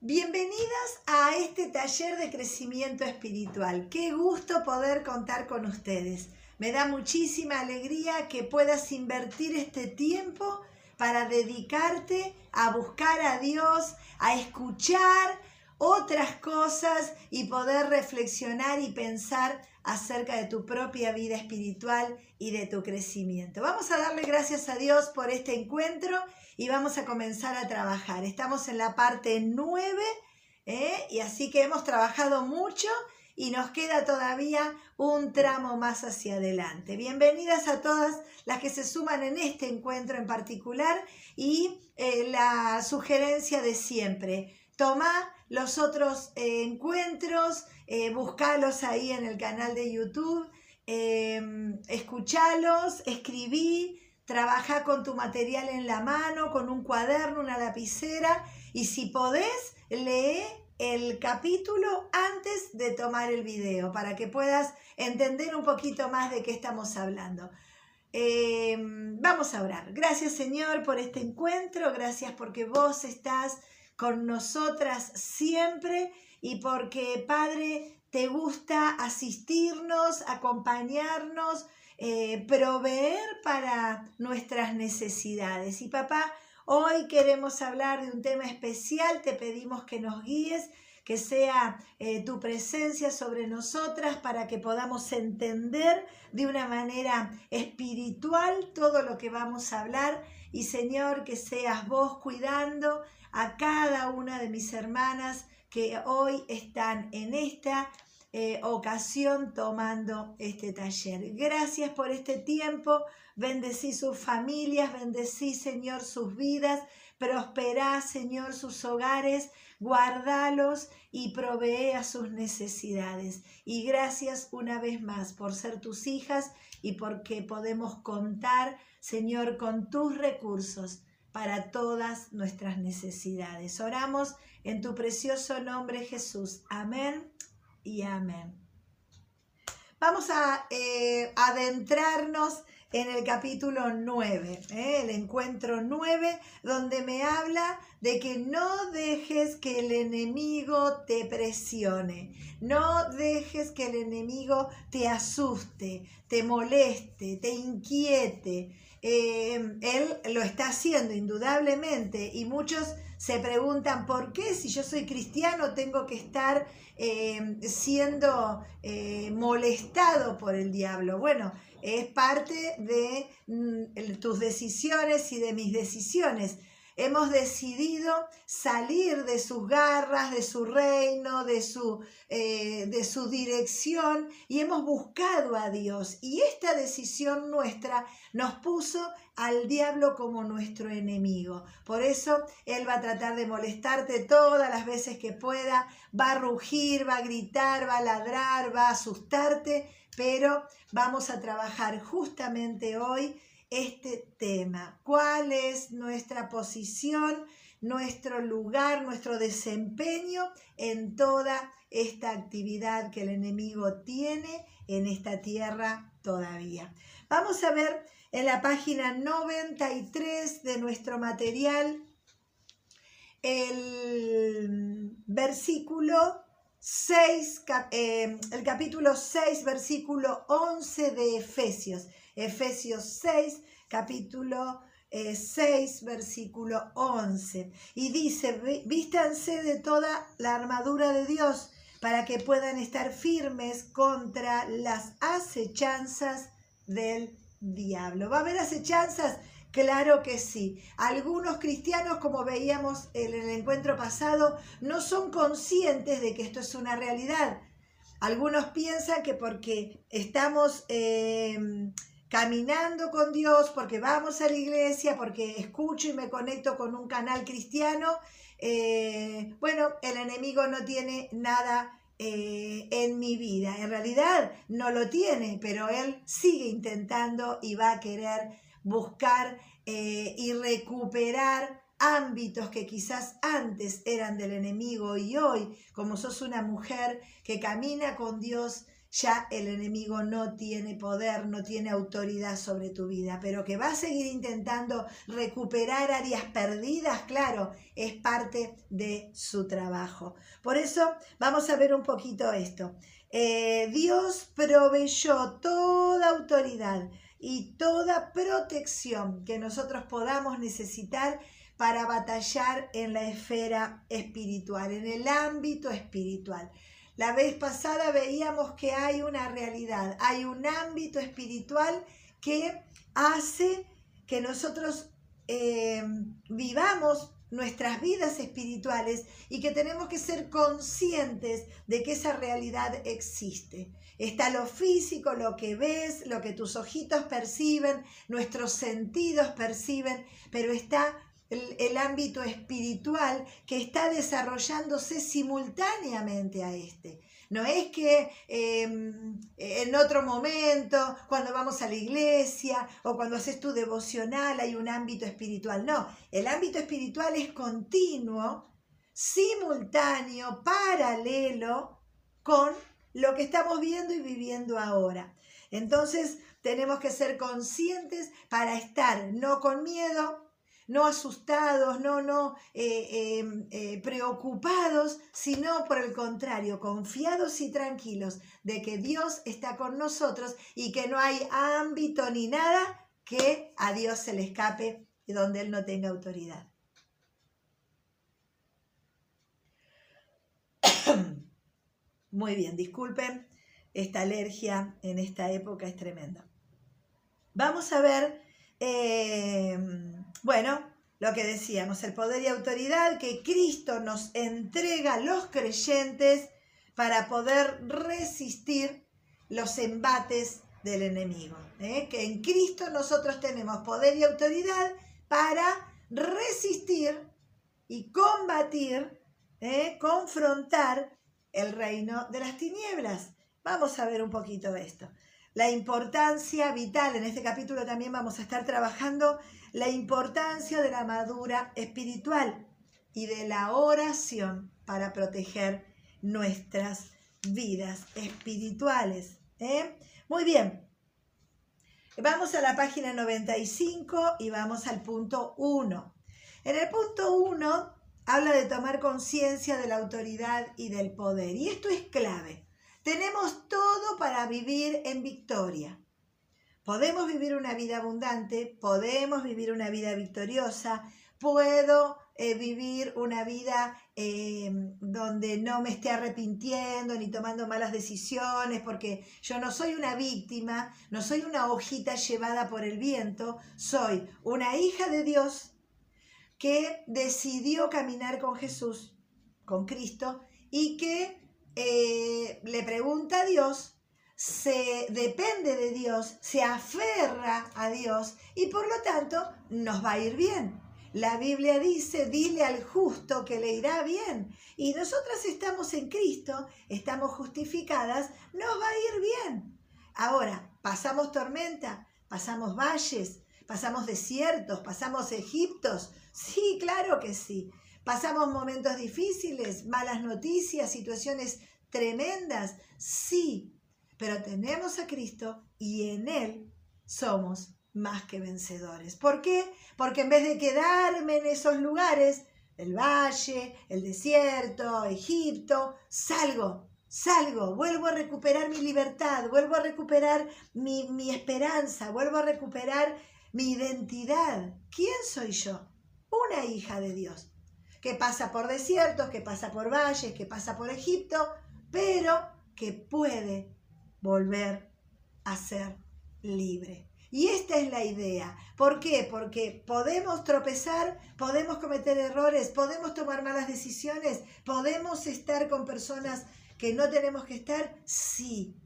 Bienvenidas a este taller de crecimiento espiritual. Qué gusto poder contar con ustedes. Me da muchísima alegría que puedas invertir este tiempo para dedicarte a buscar a Dios, a escuchar otras cosas y poder reflexionar y pensar acerca de tu propia vida espiritual y de tu crecimiento. Vamos a darle gracias a Dios por este encuentro y vamos a comenzar a trabajar. Estamos en la parte 9 ¿eh? y así que hemos trabajado mucho y nos queda todavía un tramo más hacia adelante. Bienvenidas a todas las que se suman en este encuentro en particular y eh, la sugerencia de siempre. Toma los otros eh, encuentros, buscalos ahí en el canal de YouTube, escuchalos, escribí, Trabaja con tu material en la mano, con un cuaderno, una lapicera y si podés, lee el capítulo antes de tomar el video para que puedas entender un poquito más de qué estamos hablando. Em, vamos a orar. Gracias Señor por este encuentro, gracias porque vos estás con nosotras siempre y porque Padre te gusta asistirnos, acompañarnos, eh, proveer para nuestras necesidades. Y papá, hoy queremos hablar de un tema especial, te pedimos que nos guíes, que sea eh, tu presencia sobre nosotras para que podamos entender de una manera espiritual todo lo que vamos a hablar. Y Señor, que seas vos cuidando a cada una de mis hermanas que hoy están en esta eh, ocasión tomando este taller. Gracias por este tiempo. Bendecí sus familias, bendecí, Señor, sus vidas. Prosperá, Señor, sus hogares. Guardalos y provee a sus necesidades. Y gracias una vez más por ser tus hijas y porque podemos contar, Señor, con tus recursos para todas nuestras necesidades. Oramos en tu precioso nombre, Jesús. Amén y amén. Vamos a eh, adentrarnos en el capítulo 9, ¿eh? el encuentro 9, donde me habla de que no dejes que el enemigo te presione, no dejes que el enemigo te asuste, te moleste, te inquiete. Eh, él lo está haciendo indudablemente y muchos se preguntan por qué si yo soy cristiano tengo que estar eh, siendo eh, molestado por el diablo. Bueno, es parte de mm, tus decisiones y de mis decisiones hemos decidido salir de sus garras, de su reino, de su, eh, de su dirección y hemos buscado a Dios. Y esta decisión nuestra nos puso al diablo como nuestro enemigo. Por eso Él va a tratar de molestarte todas las veces que pueda, va a rugir, va a gritar, va a ladrar, va a asustarte, pero vamos a trabajar justamente hoy este tema. ¿Cuál es nuestra posición, nuestro lugar, nuestro desempeño en toda esta actividad que el enemigo tiene en esta tierra todavía? Vamos a ver en la página 93 de nuestro material el versículo 6, eh, el capítulo 6, versículo 11 de Efesios. Efesios 6, capítulo 6, eh, versículo 11. Y dice, vístanse de toda la armadura de Dios para que puedan estar firmes contra las acechanzas del diablo. ¿Va a haber acechanzas? Claro que sí. Algunos cristianos, como veíamos en el encuentro pasado, no son conscientes de que esto es una realidad. Algunos piensan que porque estamos... Eh, caminando con Dios, porque vamos a la iglesia, porque escucho y me conecto con un canal cristiano, eh, bueno, el enemigo no tiene nada eh, en mi vida. En realidad no lo tiene, pero él sigue intentando y va a querer buscar eh, y recuperar ámbitos que quizás antes eran del enemigo y hoy, como sos una mujer que camina con Dios, ya el enemigo no tiene poder, no tiene autoridad sobre tu vida, pero que va a seguir intentando recuperar áreas perdidas, claro, es parte de su trabajo. Por eso vamos a ver un poquito esto. Eh, Dios proveyó toda autoridad y toda protección que nosotros podamos necesitar para batallar en la esfera espiritual, en el ámbito espiritual. La vez pasada veíamos que hay una realidad, hay un ámbito espiritual que hace que nosotros eh, vivamos nuestras vidas espirituales y que tenemos que ser conscientes de que esa realidad existe. Está lo físico, lo que ves, lo que tus ojitos perciben, nuestros sentidos perciben, pero está el, ámbito espiritual que está desarrollándose simultáneamente a este. No es que em, en otro momento, cuando vamos a la iglesia o cuando haces tu devocional, hay un ámbito espiritual. No, el ámbito espiritual es continuo, simultáneo, paralelo con lo que estamos viendo y viviendo ahora. Entonces tenemos que ser conscientes para estar no con miedo, no asustados, no, no eh, em, eh, preocupados, sino por el contrario, confiados y tranquilos de que Dios está con nosotros y que no hay ámbito ni nada que a Dios se le escape y donde Él no tenga autoridad. Muy bien, disculpen, esta alergia en esta época es tremenda. Vamos a ver bueno, lo que decíamos, el poder y autoridad que Cristo nos entrega a los creyentes para poder resistir los embates del enemigo. ¿eh? Que en Cristo nosotros tenemos poder y autoridad para resistir y combatir, ¿eh? confrontar el reino de las tinieblas. Vamos a ver un poquito esto. La importancia vital, en este capítulo también vamos a estar trabajando la importancia de la madura espiritual y de la oración para proteger nuestras vidas espirituales. ¿eh? Muy bien. Vamos a la página 95 y vamos al punto 1. En el punto 1 habla de tomar conciencia de la autoridad y del poder. Y esto es clave. Tenemos todo para vivir en victoria. Podemos vivir una vida abundante, podemos vivir una vida victoriosa, puedo eh, vivir una vida eh, donde no me esté arrepintiendo ni tomando malas decisiones, porque yo no soy una víctima, no soy una hojita llevada por el viento, soy una hija de Dios que decidió caminar con Jesús, con Cristo, y que eh, le pregunta a Dios se depende de Dios, se aferra a Dios y por lo tanto nos va a ir bien. La Biblia dice, dile al justo que le irá bien. Y nosotras estamos en Cristo, estamos justificadas, nos va a ir bien. Ahora, pasamos tormenta, pasamos valles, pasamos desiertos, pasamos Egiptos. Sí, claro que sí. Pasamos momentos difíciles, malas noticias, situaciones tremendas. Sí, pero tenemos a Cristo y en Él somos más que vencedores. ¿Por qué? Porque en vez de quedarme en esos lugares, el valle, el desierto, Egipto, salgo, salgo, vuelvo a recuperar mi libertad, vuelvo a recuperar mi, mi esperanza, vuelvo a recuperar mi identidad. ¿Quién soy yo? Una hija de Dios, que pasa por desiertos, que pasa por valles, que pasa por Egipto, pero que puede volver a ser libre. Y esta es la idea. ¿Por qué? Porque podemos tropezar, podemos cometer errores, podemos tomar malas decisiones, podemos estar con personas que no tenemos que estar, sí,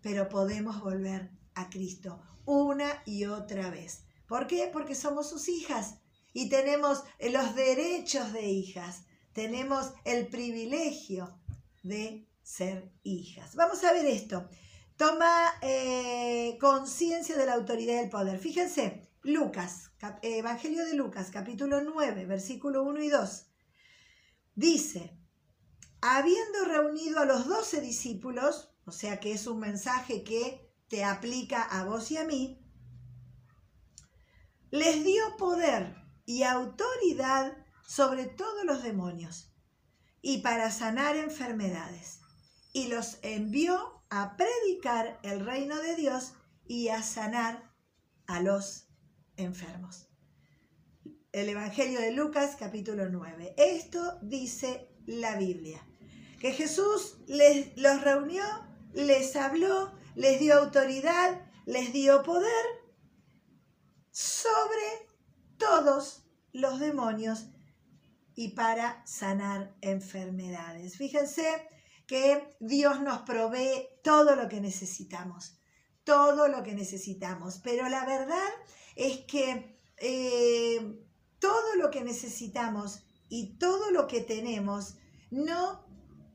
pero podemos volver a Cristo una y otra vez. ¿Por qué? Porque somos sus hijas y tenemos los derechos de hijas, tenemos el privilegio de ser hijas. Vamos a ver esto. Toma eh, conciencia de la autoridad y el poder. Fíjense, Lucas, Evangelio de Lucas, capítulo 9, versículo 1 y 2. Dice, habiendo reunido a los doce discípulos, o sea que es un mensaje que te aplica a vos y a mí, les dio poder y autoridad sobre todos los demonios y para sanar enfermedades. Y los envió a predicar el reino de Dios y a sanar a los enfermos. El Evangelio de Lucas capítulo 9. Esto dice la Biblia. Que Jesús les, los reunió, les habló, les dio autoridad, les dio poder sobre todos los demonios y para sanar enfermedades. Fíjense que Dios nos provee todo lo que necesitamos, todo lo que necesitamos, pero la verdad es que eh, todo lo que necesitamos y todo lo que tenemos no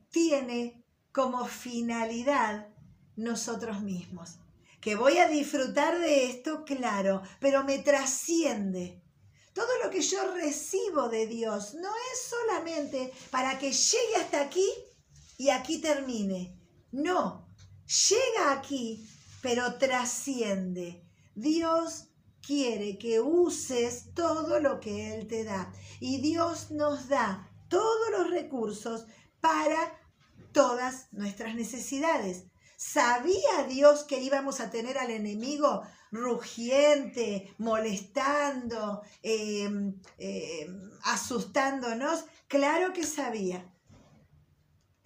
tiene como finalidad nosotros mismos. Que voy a disfrutar de esto, claro, pero me trasciende. Todo lo que yo recibo de Dios no es solamente para que llegue hasta aquí y aquí termine. No, llega aquí, pero trasciende. Dios quiere que uses todo lo que Él te da. Y Dios nos da todos los recursos para todas nuestras necesidades. ¿Sabía Dios que íbamos a tener al enemigo rugiente, molestando, em, em, asustándonos? Claro que sabía.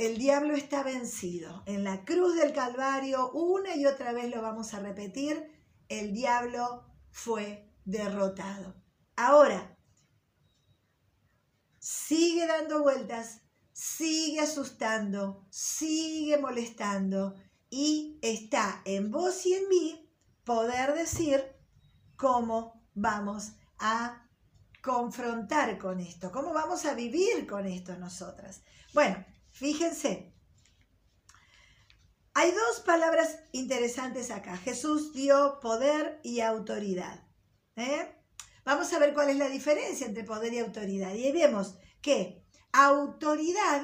El diablo está vencido. En la cruz del Calvario, una y otra vez lo vamos a repetir, el diablo fue derrotado. Ahora, sigue dando vueltas, sigue asustando, sigue molestando y está en vos y en mí poder decir cómo vamos a confrontar con esto, cómo vamos a vivir con esto nosotras. Bueno, fíjense, hay dos palabras interesantes acá. Jesús dio poder y autoridad. ¿eh? Vamos a ver cuál es la diferencia entre poder y autoridad. Y ahí vemos que autoridad,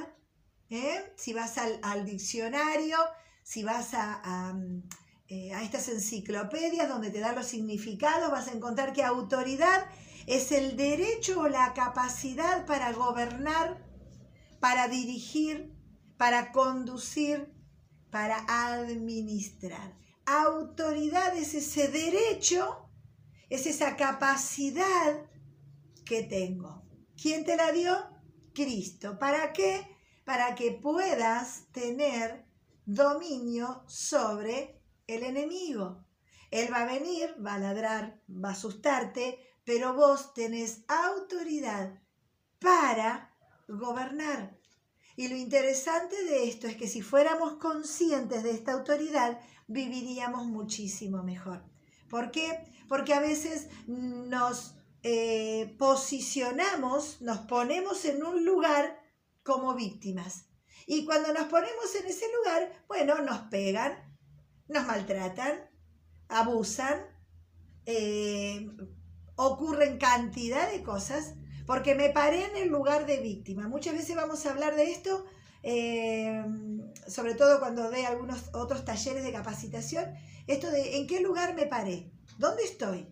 ¿eh? si vas al diccionario, si vas eh, a, estas enciclopedias donde te dan los significados, vas a encontrar que autoridad es el derecho o la capacidad para gobernar, para dirigir, para conducir, para administrar. Autoridad es ese derecho, es esa capacidad que tengo. ¿Quién te la dio? Cristo. ¿Para qué? Para que puedas tener dominio sobre el enemigo. Él va a venir, va a ladrar, va a asustarte, pero vos tenés autoridad para gobernar. Y lo interesante de esto es que si fuéramos conscientes de esta autoridad, viviríamos muchísimo mejor. ¿Por qué? Porque a veces nos eh, posicionamos, nos ponemos en un lugar como víctimas. Y cuando nos ponemos en ese lugar, bueno, nos pegan, nos maltratan, abusan, eh, ocurren cantidad de cosas, porque me paré en el lugar de víctima. Muchas veces vamos a hablar de esto, eh, sobre todo cuando dé algunos otros talleres de capacitación, esto de en qué lugar me paré, dónde estoy.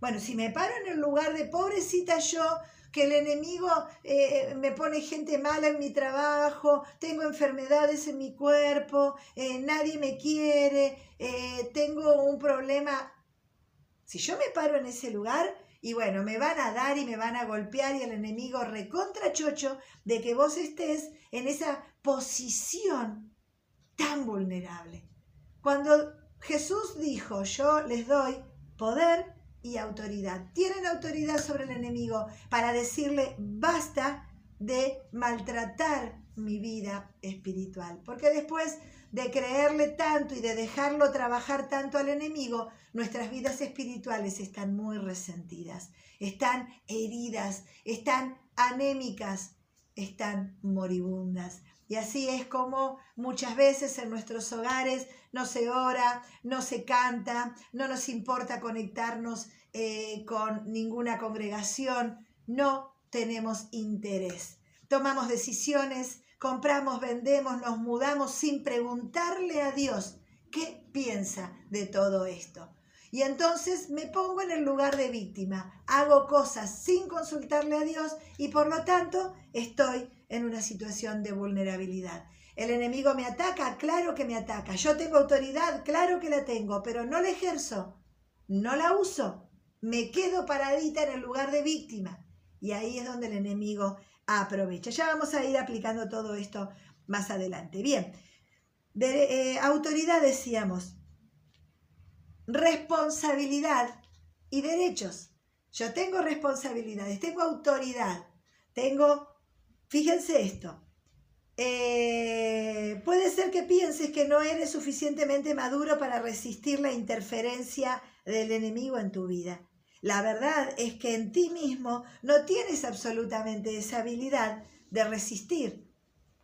Bueno, si me paro en el lugar de pobrecita yo, que el enemigo eh, me pone gente mala en mi trabajo, tengo enfermedades en mi cuerpo, eh, nadie me quiere, tengo un problema. Si yo me paro en ese lugar, y bueno, me van a dar y me van a golpear y el enemigo recontra chocho de que vos estés en esa posición tan vulnerable. Cuando Jesús dijo, yo les doy poder y autoridad. Tienen autoridad sobre el enemigo para decirle basta de maltratar mi vida espiritual. Porque después de creerle tanto y de dejarlo trabajar tanto al enemigo, nuestras vidas espirituales están muy resentidas, están heridas, están anémicas, están moribundas. Y así es como muchas veces en nuestros hogares no se ora, no se canta, no nos importa conectarnos eh, con ninguna congregación, no tenemos interés. Tomamos decisiones compramos, vendemos, nos mudamos sin preguntarle a Dios qué piensa de todo esto. Y entonces me pongo en el lugar de víctima, hago cosas sin consultarle a Dios y por lo tanto estoy en una situación de vulnerabilidad. El enemigo me ataca, claro que me ataca. Yo tengo autoridad, claro que la tengo, pero no la ejerzo, no la uso. Me quedo paradita en el lugar de víctima. Y ahí es donde el enemigo aprovecha. Ya vamos a ir aplicando todo esto más adelante. Bien, eh, autoridad decíamos, responsabilidad y derechos. Yo tengo responsabilidades, tengo autoridad, tengo, fíjense esto, eh, puede ser que pienses que no eres suficientemente maduro para resistir la interferencia del enemigo en tu vida. La verdad es que en ti mismo no tienes absolutamente esa habilidad de resistir,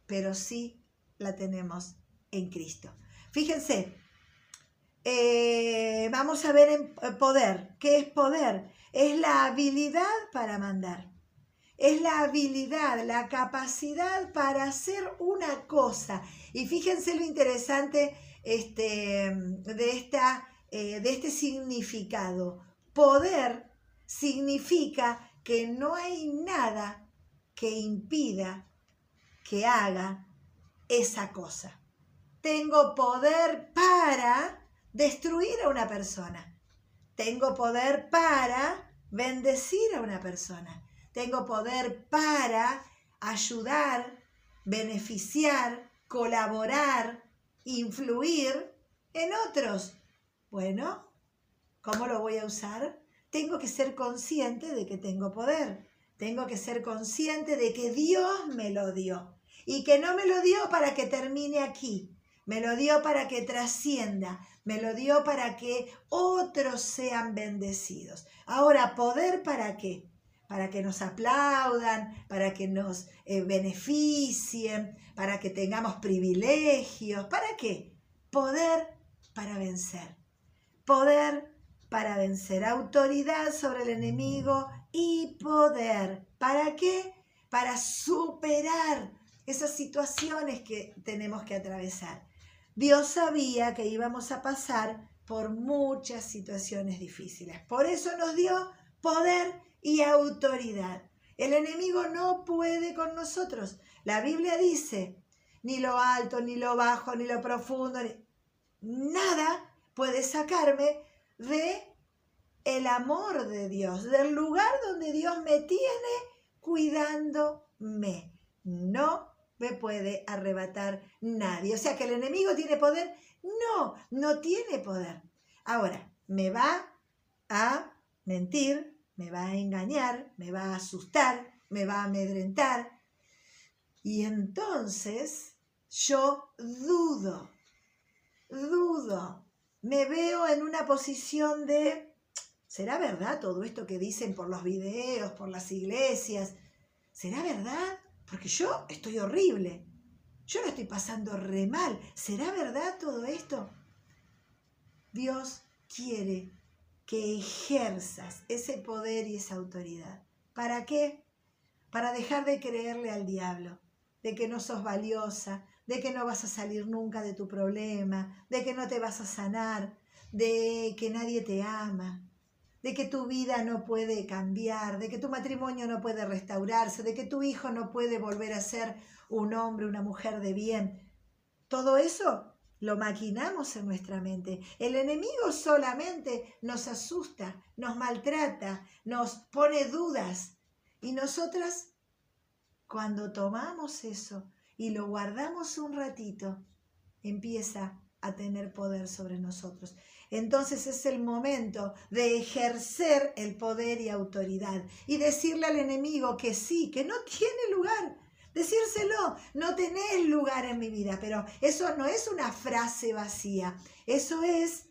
pero sí la tenemos en Cristo. Fíjense, eh, vamos a ver en eh, poder. ¿Qué es poder? Es la habilidad para mandar. Es la habilidad, la capacidad para hacer una cosa. Y fíjense lo interesante este, de, esta, eh, de este significado. Poder significa que no hay nada que impida que haga esa cosa. Tengo poder para destruir a una persona. Tengo poder para bendecir a una persona. Tengo poder para ayudar, beneficiar, colaborar, influir en otros. Bueno, ¿cómo lo voy a usar? tengo que ser consciente de que tengo poder. Tengo que ser consciente de que Dios me lo dio. Y que no me lo dio para que termine aquí. Me lo dio para que trascienda. Me lo dio para que otros sean bendecidos. Ahora, ¿poder para qué? Para que nos aplaudan, para que nos eh, beneficien, para que tengamos privilegios. ¿Para qué? Poder para vencer. Poder para vencer autoridad sobre el enemigo y poder. ¿Para qué? Para superar esas situaciones que tenemos que atravesar. Dios sabía que íbamos a pasar por muchas situaciones difíciles. Por eso nos dio poder y autoridad. El enemigo no puede con nosotros. La Biblia dice, ni lo alto, ni lo bajo, ni lo profundo, nada puede sacarme de el amor de Dios, del lugar donde Dios me tiene cuidándome. No me puede arrebatar nadie. O sea que el enemigo tiene poder. No, no tiene poder. Ahora, me va a mentir, me va a engañar, me va a asustar, me va a amedrentar. Y entonces yo dudo, dudo me veo en una posición de, ¿será verdad todo esto que dicen por los videos, por las iglesias? ¿Será verdad? Porque yo estoy horrible. Yo lo estoy pasando re mal. ¿Será verdad todo esto? Dios quiere que ejerzas ese poder y esa autoridad. ¿Para qué? Para dejar de creerle al diablo, de que no sos valiosa, de que no vas a salir nunca de tu problema, de que no te vas a sanar, de que nadie te ama, de que tu vida no puede cambiar, de que tu matrimonio no puede restaurarse, de que tu hijo no puede volver a ser un hombre, una mujer de bien. Todo eso lo maquinamos en nuestra mente. El enemigo solamente nos asusta, nos maltrata, nos pone dudas. Y nosotras, cuando tomamos eso y lo guardamos un ratito, empieza a tener poder sobre nosotros. Entonces es el momento de ejercer el poder y autoridad y decirle al enemigo que sí, que no tiene lugar. Decírselo, no tenés lugar en mi vida, pero eso no es una frase vacía, eso es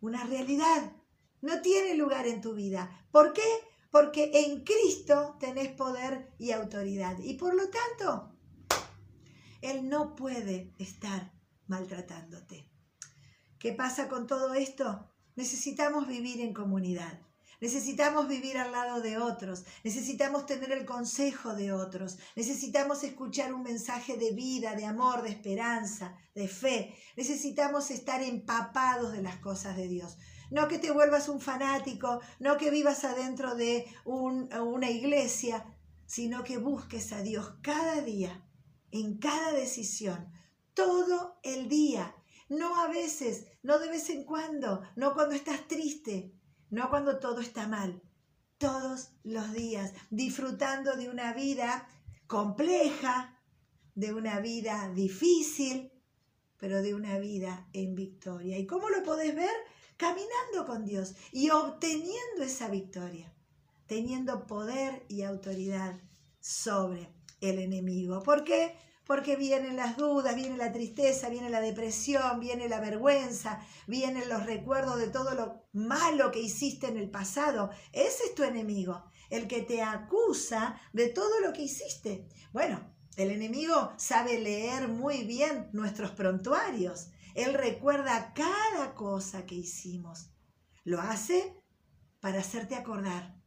una realidad. No tiene lugar en tu vida. ¿Por qué? Porque en Cristo tenés poder y autoridad. Y por lo tanto, él no puede estar maltratándote. ¿Qué pasa con todo esto? Necesitamos vivir en comunidad. Necesitamos vivir al lado de otros, necesitamos tener el consejo de otros, necesitamos escuchar un mensaje de vida, de amor, de esperanza, de fe. Necesitamos estar empapados de las cosas de Dios. No que te vuelvas un fanático, no que vivas adentro de una iglesia, sino que busques a Dios cada día, en cada decisión, todo el día. No a veces, no de vez en cuando, no cuando estás triste, no cuando todo está mal, todos los días, disfrutando de una vida compleja, de una vida difícil, pero de una vida en victoria. ¿Y cómo lo podés ver? Caminando con Dios y obteniendo esa victoria, teniendo poder y autoridad sobre el enemigo. ¿Por qué? porque vienen las dudas, viene la tristeza, viene la depresión, viene la vergüenza, vienen los recuerdos de todo lo malo que hiciste en el pasado. Ese es tu enemigo, el que te acusa de todo lo que hiciste. Bueno, el enemigo sabe leer muy bien nuestros prontuarios. Él recuerda cada cosa que hicimos. Lo hace para hacerte acordar,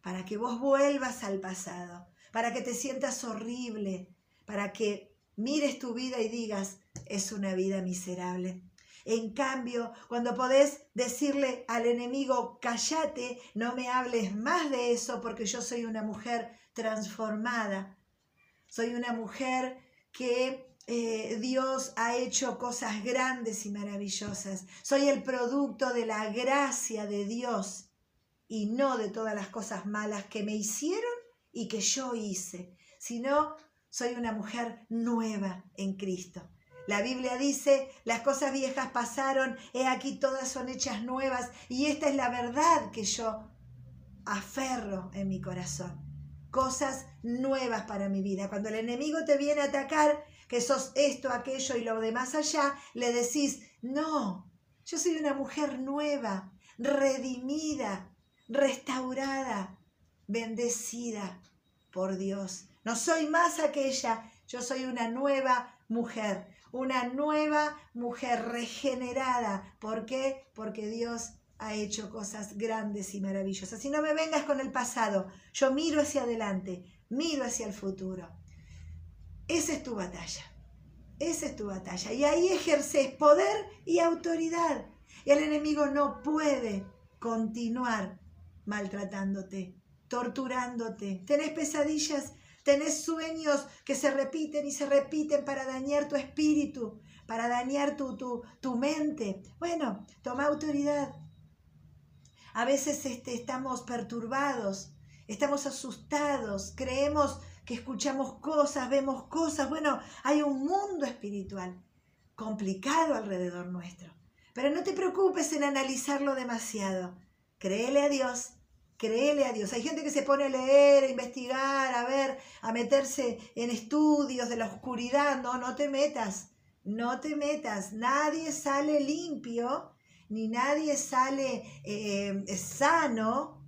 para que vos vuelvas al pasado, para que te sientas horrible, para que mires tu vida y digas, es una vida miserable. En cambio, cuando podés decirle al enemigo, cállate, no me hables más de eso porque yo soy una mujer transformada. Soy una mujer que eh, Dios ha hecho cosas grandes y maravillosas. Soy el producto de la gracia de Dios y no de todas las cosas malas que me hicieron y que yo hice, sino soy una mujer nueva en Cristo. La Biblia dice, las cosas viejas pasaron, he aquí todas son hechas nuevas y esta es la verdad que yo aferro en mi corazón. Cosas nuevas para mi vida. Cuando el enemigo te viene a atacar, que sos esto, aquello y lo demás allá, le decís, no, yo soy una mujer nueva, redimida, restaurada, bendecida por Dios. No soy más aquella, yo soy una nueva mujer, una nueva mujer regenerada. ¿Por qué? Porque Dios ha hecho cosas grandes y maravillosas. Si no me vengas con el pasado, yo miro hacia adelante, miro hacia el futuro. Esa es tu batalla. Esa es tu batalla. Y ahí ejerces poder y autoridad. Y el enemigo no puede continuar maltratándote, torturándote. Tenés pesadillas Tenés sueños que se repiten y se repiten para dañar tu espíritu, para dañar tu, tu, tu mente. Bueno, toma autoridad. A veces este, estamos perturbados, estamos asustados, creemos que escuchamos cosas, vemos cosas. Bueno, hay un mundo espiritual complicado alrededor nuestro. Pero no te preocupes en analizarlo demasiado. Créele a Dios Créele a Dios. Hay gente que se pone a leer, a investigar, a ver, a meterse en estudios de la oscuridad. No, no te metas. No te metas. Nadie sale limpio, ni nadie sale eh, sano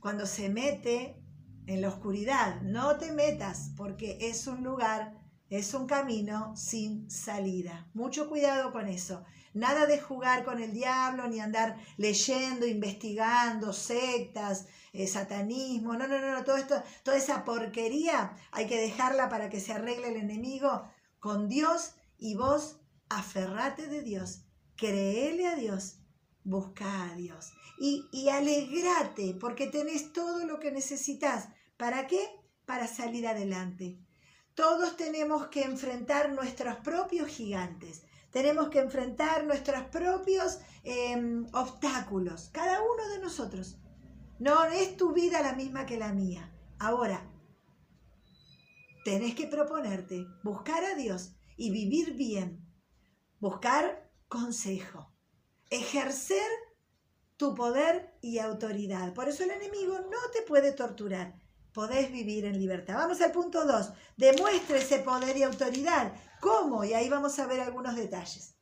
cuando se mete en la oscuridad. No te metas porque es un lugar, es un camino sin salida. Mucho cuidado con eso. Nada de jugar con el diablo, ni andar leyendo, investigando sectas, eh, satanismo. No, no, no, no, todo esto, toda esa porquería hay que dejarla para que se arregle el enemigo con Dios y vos aferrate de Dios, créele a Dios, busca a Dios y, y alegrate porque tenés todo lo que necesitas. ¿Para qué? Para salir adelante. Todos tenemos que enfrentar nuestros propios gigantes tenemos que enfrentar nuestros propios em, obstáculos, cada uno de nosotros. No es tu vida la misma que la mía. Ahora, tenés que proponerte buscar a Dios y vivir bien, buscar consejo, ejercer tu poder y autoridad. Por eso el enemigo no te puede torturar. Podés vivir en libertad. Vamos al punto 2. Demuestre ese poder y autoridad ¿Cómo? Y ahí vamos a ver algunos detalles.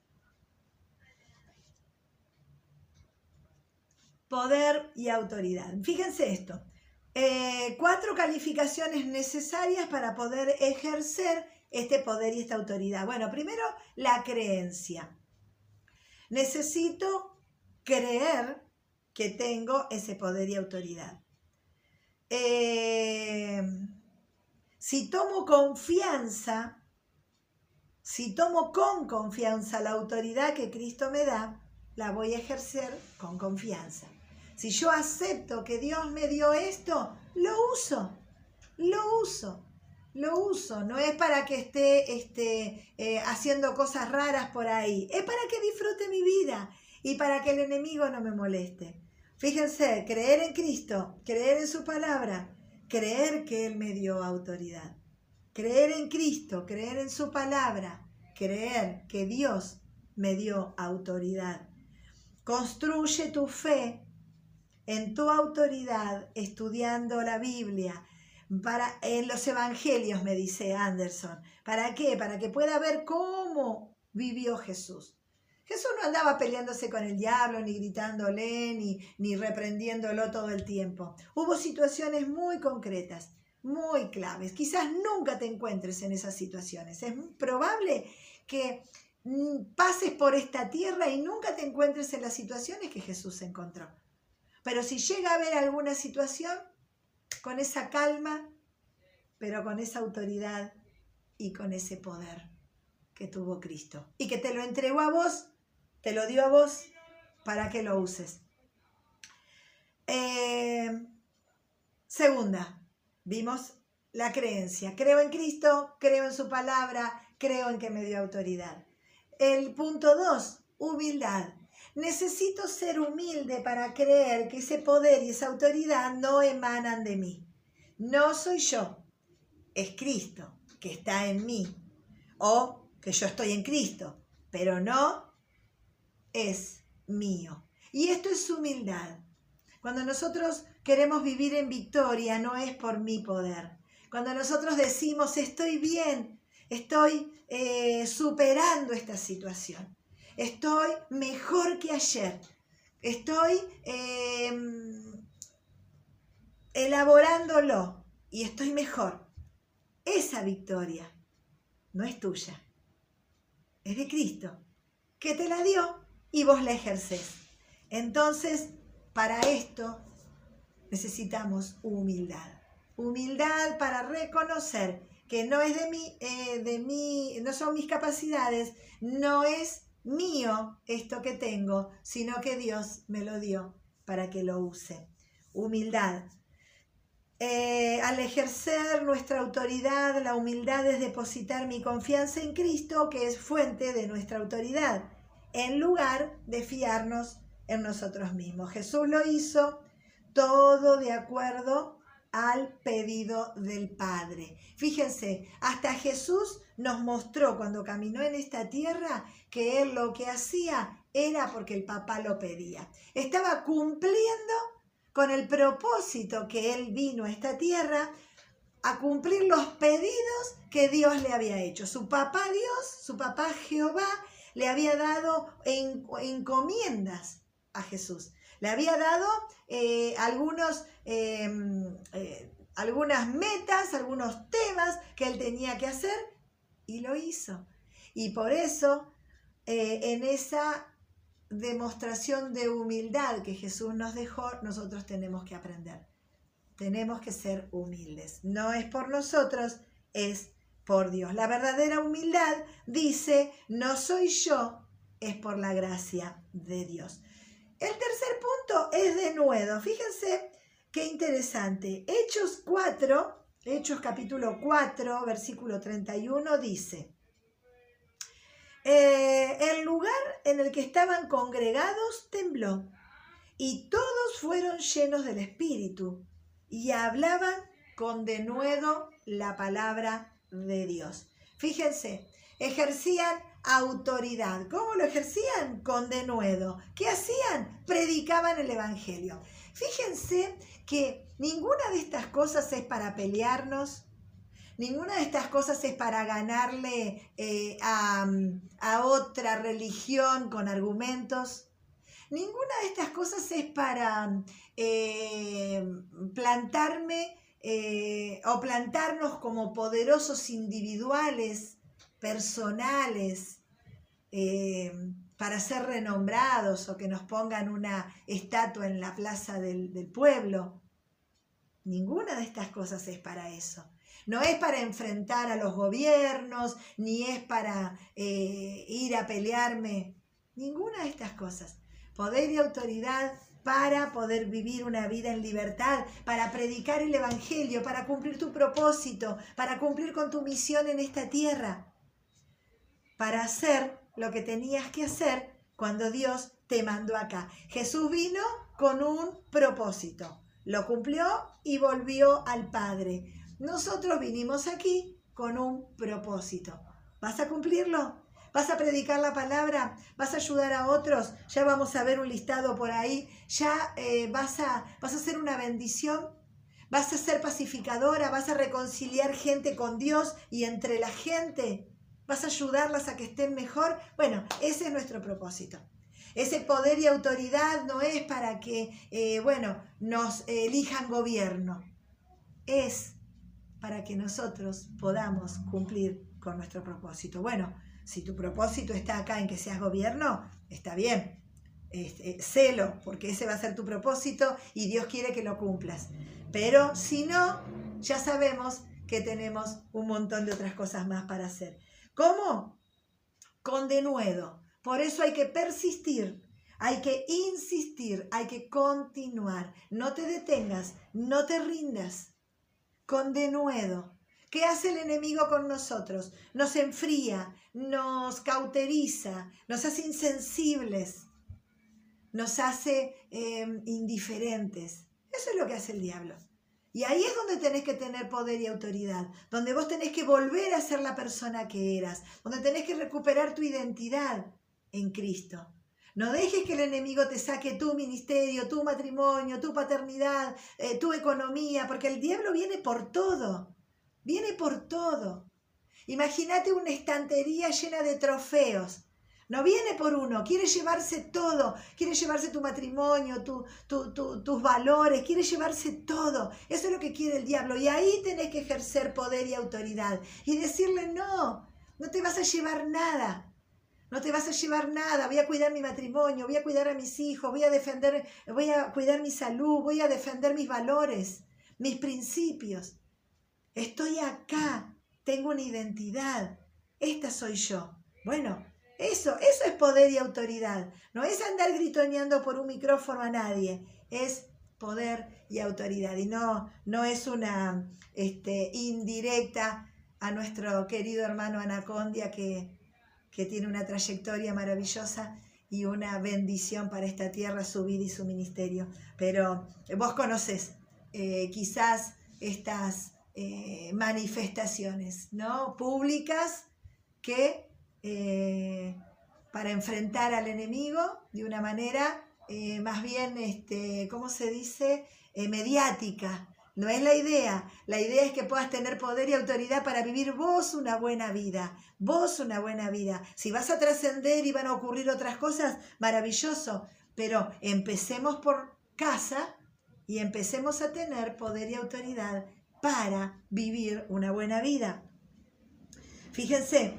Poder y autoridad. Fíjense esto. Eh, cuatro calificaciones necesarias para poder ejercer este poder y esta autoridad. Bueno, primero la creencia. Necesito creer que tengo ese poder y autoridad. Eh, si tomo confianza, si tomo con confianza la autoridad que Cristo me da, la voy a ejercer con confianza. Si yo acepto que Dios me dio esto, lo uso, lo uso, lo uso. No es para que esté este, eh, haciendo cosas raras por ahí, es para que disfrute mi vida y para que el enemigo no me moleste. Fíjense, creer en Cristo, creer en su palabra, creer que Él me dio autoridad. Creer en Cristo, creer en su palabra, creer que Dios me dio autoridad. Construye tu fe en tu autoridad estudiando la Biblia, para, en los evangelios, me dice Anderson. ¿Para qué? Para que pueda ver cómo vivió Jesús. Jesús no andaba peleándose con el diablo, ni gritándole, ni, ni reprendiéndolo todo el tiempo. Hubo situaciones muy concretas, muy claves. Quizás nunca te encuentres en esas situaciones. Es probable que mm, pases por esta tierra y nunca te encuentres en las situaciones que Jesús encontró. Pero si llega a haber alguna situación, con esa calma, pero con esa autoridad y con ese poder que tuvo Cristo. Y que te lo entregó a vos, te lo dio a vos para que lo uses. Eh, segunda, vimos la creencia. Creo en Cristo, creo en su palabra, creo en que me dio autoridad. El punto dos, humildad. Necesito ser humilde para creer que ese poder y esa autoridad no emanan de mí. No soy yo, es Cristo que está en mí. O que yo estoy en Cristo, pero no es mío. Y esto es humildad. Cuando nosotros queremos vivir en victoria, no es por mi poder. Cuando nosotros decimos, estoy bien, estoy eh, superando esta situación estoy mejor que ayer, estoy em, elaborándolo y estoy mejor. Esa victoria no es tuya, es de Cristo, que te la dio y vos la ejercés. Entonces, para esto necesitamos humildad. Humildad para reconocer que no es de mí, eh, de mí, no son mis capacidades, no es mío esto que tengo, sino que Dios me lo dio para que lo use. Humildad. Eh, al ejercer nuestra autoridad, la humildad es depositar mi confianza en Cristo, que es fuente de nuestra autoridad, en lugar de fiarnos en nosotros mismos. Jesús lo hizo todo de acuerdo al pedido del Padre. Fíjense, hasta Jesús nos mostró cuando caminó en esta tierra que él lo que hacía era porque el papá lo pedía. Estaba cumpliendo con el propósito que él vino a esta tierra a cumplir los pedidos que Dios le había hecho. Su papá Dios, su papá Jehová, le había dado encomiendas a Jesús. Le había dado eh, algunos, em, eh, algunas metas, algunos temas que él tenía que hacer y lo hizo. Y por eso, eh, en esa demostración de humildad que Jesús nos dejó, nosotros tenemos que aprender. Tenemos que ser humildes. No es por nosotros, es por Dios. La verdadera humildad dice, no soy yo, es por la gracia de Dios. El tercer punto es de nuevo. Fíjense qué interesante. Hechos 4, Hechos capítulo 4, versículo 31 dice, eh, el lugar en el que estaban congregados tembló y todos fueron llenos del Espíritu y hablaban con denuedo la palabra de Dios. Fíjense, ejercían autoridad. ¿Cómo lo ejercían? Con denuedo. ¿Qué hacían? Predicaban el Evangelio. Fíjense que ninguna de estas cosas es para pelearnos, ninguna de estas cosas es para ganarle eh, a, otra religión con argumentos. Ninguna de estas cosas es para eh, plantarme eh, o plantarnos como poderosos individuales personales, eh, para ser renombrados o que nos pongan una estatua en la plaza del, pueblo. Ninguna de estas cosas es para eso. No es para enfrentar a los gobiernos, ni es para eh, ir a pelearme. Ninguna de estas cosas. Poder y autoridad para poder vivir una vida en libertad, para predicar el Evangelio, para cumplir tu propósito, para cumplir con tu misión en esta tierra, para hacer lo que tenías que hacer cuando Dios te mandó acá. Jesús vino con un propósito, lo cumplió y volvió al Padre. Nosotros vinimos aquí con un propósito. ¿Vas a cumplirlo? ¿Vas a predicar la palabra? ¿Vas a ayudar a otros? Ya vamos a ver un listado por ahí. ¿Ya eh, vas, a, vas a hacer una bendición? ¿Vas a ser pacificadora? ¿Vas a reconciliar gente con Dios y entre la gente? ¿Vas a ayudarlas a que estén mejor? Bueno, ese es nuestro propósito. Ese poder y autoridad no es para que, eh, bueno, nos elijan gobierno. Es para que nosotros podamos cumplir con nuestro propósito. Bueno, si tu propósito está acá en que seas gobierno, está bien. Este, celo, porque ese va a ser tu propósito y Dios quiere que lo cumplas. Pero si no, ya sabemos que tenemos un montón de otras cosas más para hacer. ¿Cómo? Con denuedo. Por eso hay que persistir, hay que insistir, hay que continuar. No te detengas, no te rindas. Con denuedo. ¿Qué hace el enemigo con nosotros? Nos enfría, nos cauteriza, nos hace insensibles, nos hace em, indiferentes. Eso es lo que hace el diablo. Y ahí es donde tenés que tener poder y autoridad, donde vos tenés que volver a ser la persona que eras, donde tenés que recuperar tu identidad en Cristo. No dejes que el enemigo te saque tu ministerio, tu matrimonio, tu paternidad, eh, tu economía, porque el diablo viene por todo viene por todo. Imagínate una estantería llena de trofeos. No viene por uno, quiere llevarse todo, quiere llevarse tu matrimonio, tus valores, quiere llevarse todo. Eso es lo que quiere el diablo. Y ahí tenés que ejercer poder y autoridad y decirle, no, no te vas a llevar nada. No te vas a llevar nada, voy a cuidar mi matrimonio, voy a cuidar a mis hijos, voy a defender, voy a cuidar mi salud, voy a defender mis valores, mis principios. Estoy acá, tengo una identidad, esta soy yo. Bueno, eso, eso es poder y autoridad. No es andar gritoneando por un micrófono a nadie, es poder y autoridad. Y no, no es una este, indirecta a nuestro querido hermano Anacondia que, que tiene una trayectoria maravillosa y una bendición para esta tierra, su vida y su ministerio. Pero vos conoces eh, quizás estas eh, manifestaciones ¿no? públicas que eh, para enfrentar al enemigo de una manera eh, más bien, este, ¿cómo se dice?, mediática. No es la idea. La idea es que puedas tener poder y autoridad para vivir vos una buena vida. Vos una buena vida. Si vas a trascender y van a ocurrir otras cosas, maravilloso. Pero empecemos por casa y empecemos a tener poder y autoridad para vivir una buena vida. Fíjense,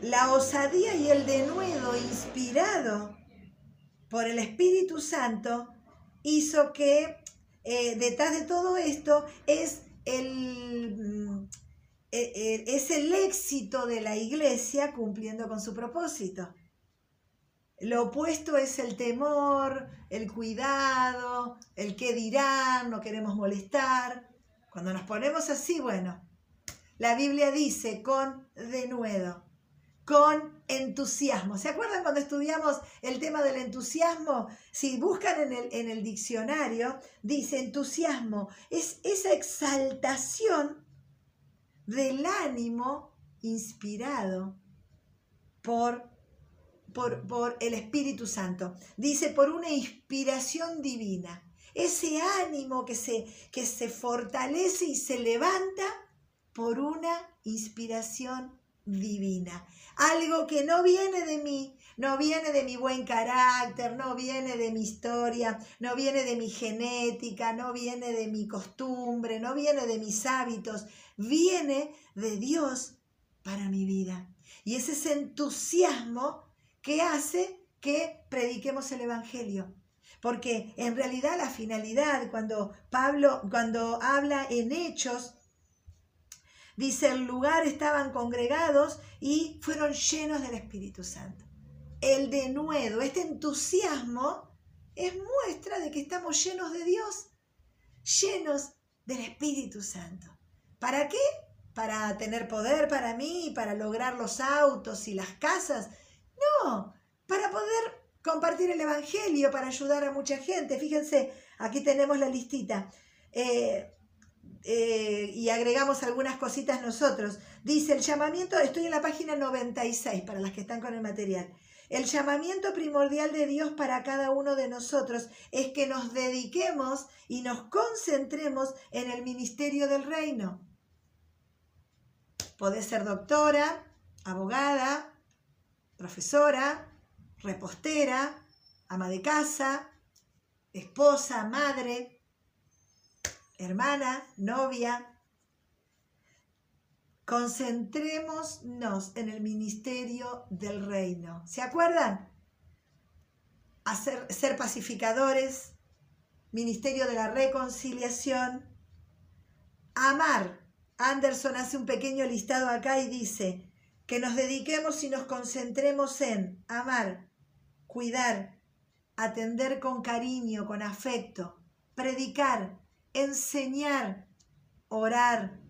la osadía y el denuedo inspirado por el Espíritu Santo hizo que eh, detrás de todo esto es el, mm, e, e, es el éxito de la iglesia cumpliendo con su propósito. Lo opuesto es el temor, el cuidado, el qué dirán, no queremos molestar. Cuando nos ponemos así, bueno, la Biblia dice con denuedo, con entusiasmo. ¿Se acuerdan cuando estudiamos el tema del entusiasmo? Si buscan en el, en el diccionario, dice entusiasmo, es esa exaltación del ánimo inspirado por, por, por el Espíritu Santo. Dice por una inspiración divina ese ánimo que se, que se fortalece y se levanta por una inspiración divina. Algo que no viene de mí, no viene de mi buen carácter, no viene de mi historia, no viene de mi genética, no viene de mi costumbre, no viene de mis hábitos, viene de Dios para mi vida. Y es ese entusiasmo que hace que prediquemos el Evangelio. Porque en realidad la finalidad, cuando Pablo, cuando habla en hechos, dice, el lugar estaban congregados y fueron llenos del Espíritu Santo. El denuedo, este entusiasmo, es muestra de que estamos llenos de Dios, llenos del Espíritu Santo. ¿Para qué? Para tener poder para mí, para lograr los autos y las casas. No, para poder compartir el Evangelio, para ayudar a mucha gente. Fíjense, aquí tenemos la listita. Eh, eh, y agregamos algunas cositas nosotros. Dice el llamamiento, estoy en la página 96 para las que están con el material. El llamamiento primordial de Dios para cada uno de nosotros es que nos dediquemos y nos concentremos en el ministerio del reino. Podés ser doctora, abogada, profesora, repostera, ama de casa, esposa, madre, hermana, novia. Concentrémonos en el ministerio del reino. ¿Se acuerdan? Hacer, ser pacificadores, ministerio de la reconciliación, amar. Anderson hace un pequeño listado acá y dice que nos dediquemos y nos concentremos en amar, cuidar, atender con cariño, con afecto, predicar, enseñar, orar.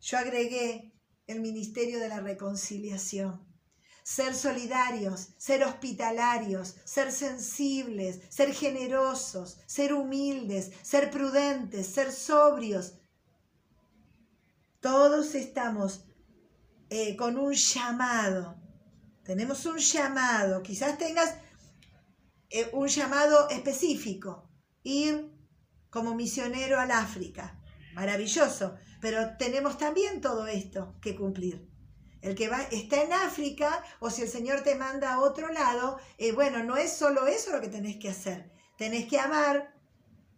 Yo agregué el ministerio de la reconciliación. Ser solidarios, ser hospitalarios, ser sensibles, ser generosos, ser humildes, ser prudentes, ser sobrios. Todos estamos eh, con un llamado tenemos un llamado, quizás tengas eh, un llamado específico, ir como misionero al África, maravilloso, pero tenemos también todo esto que cumplir. El que va, está en África o si el Señor te manda a otro lado, eh, bueno, no es solo eso lo que tenés que hacer. Tenés que amar,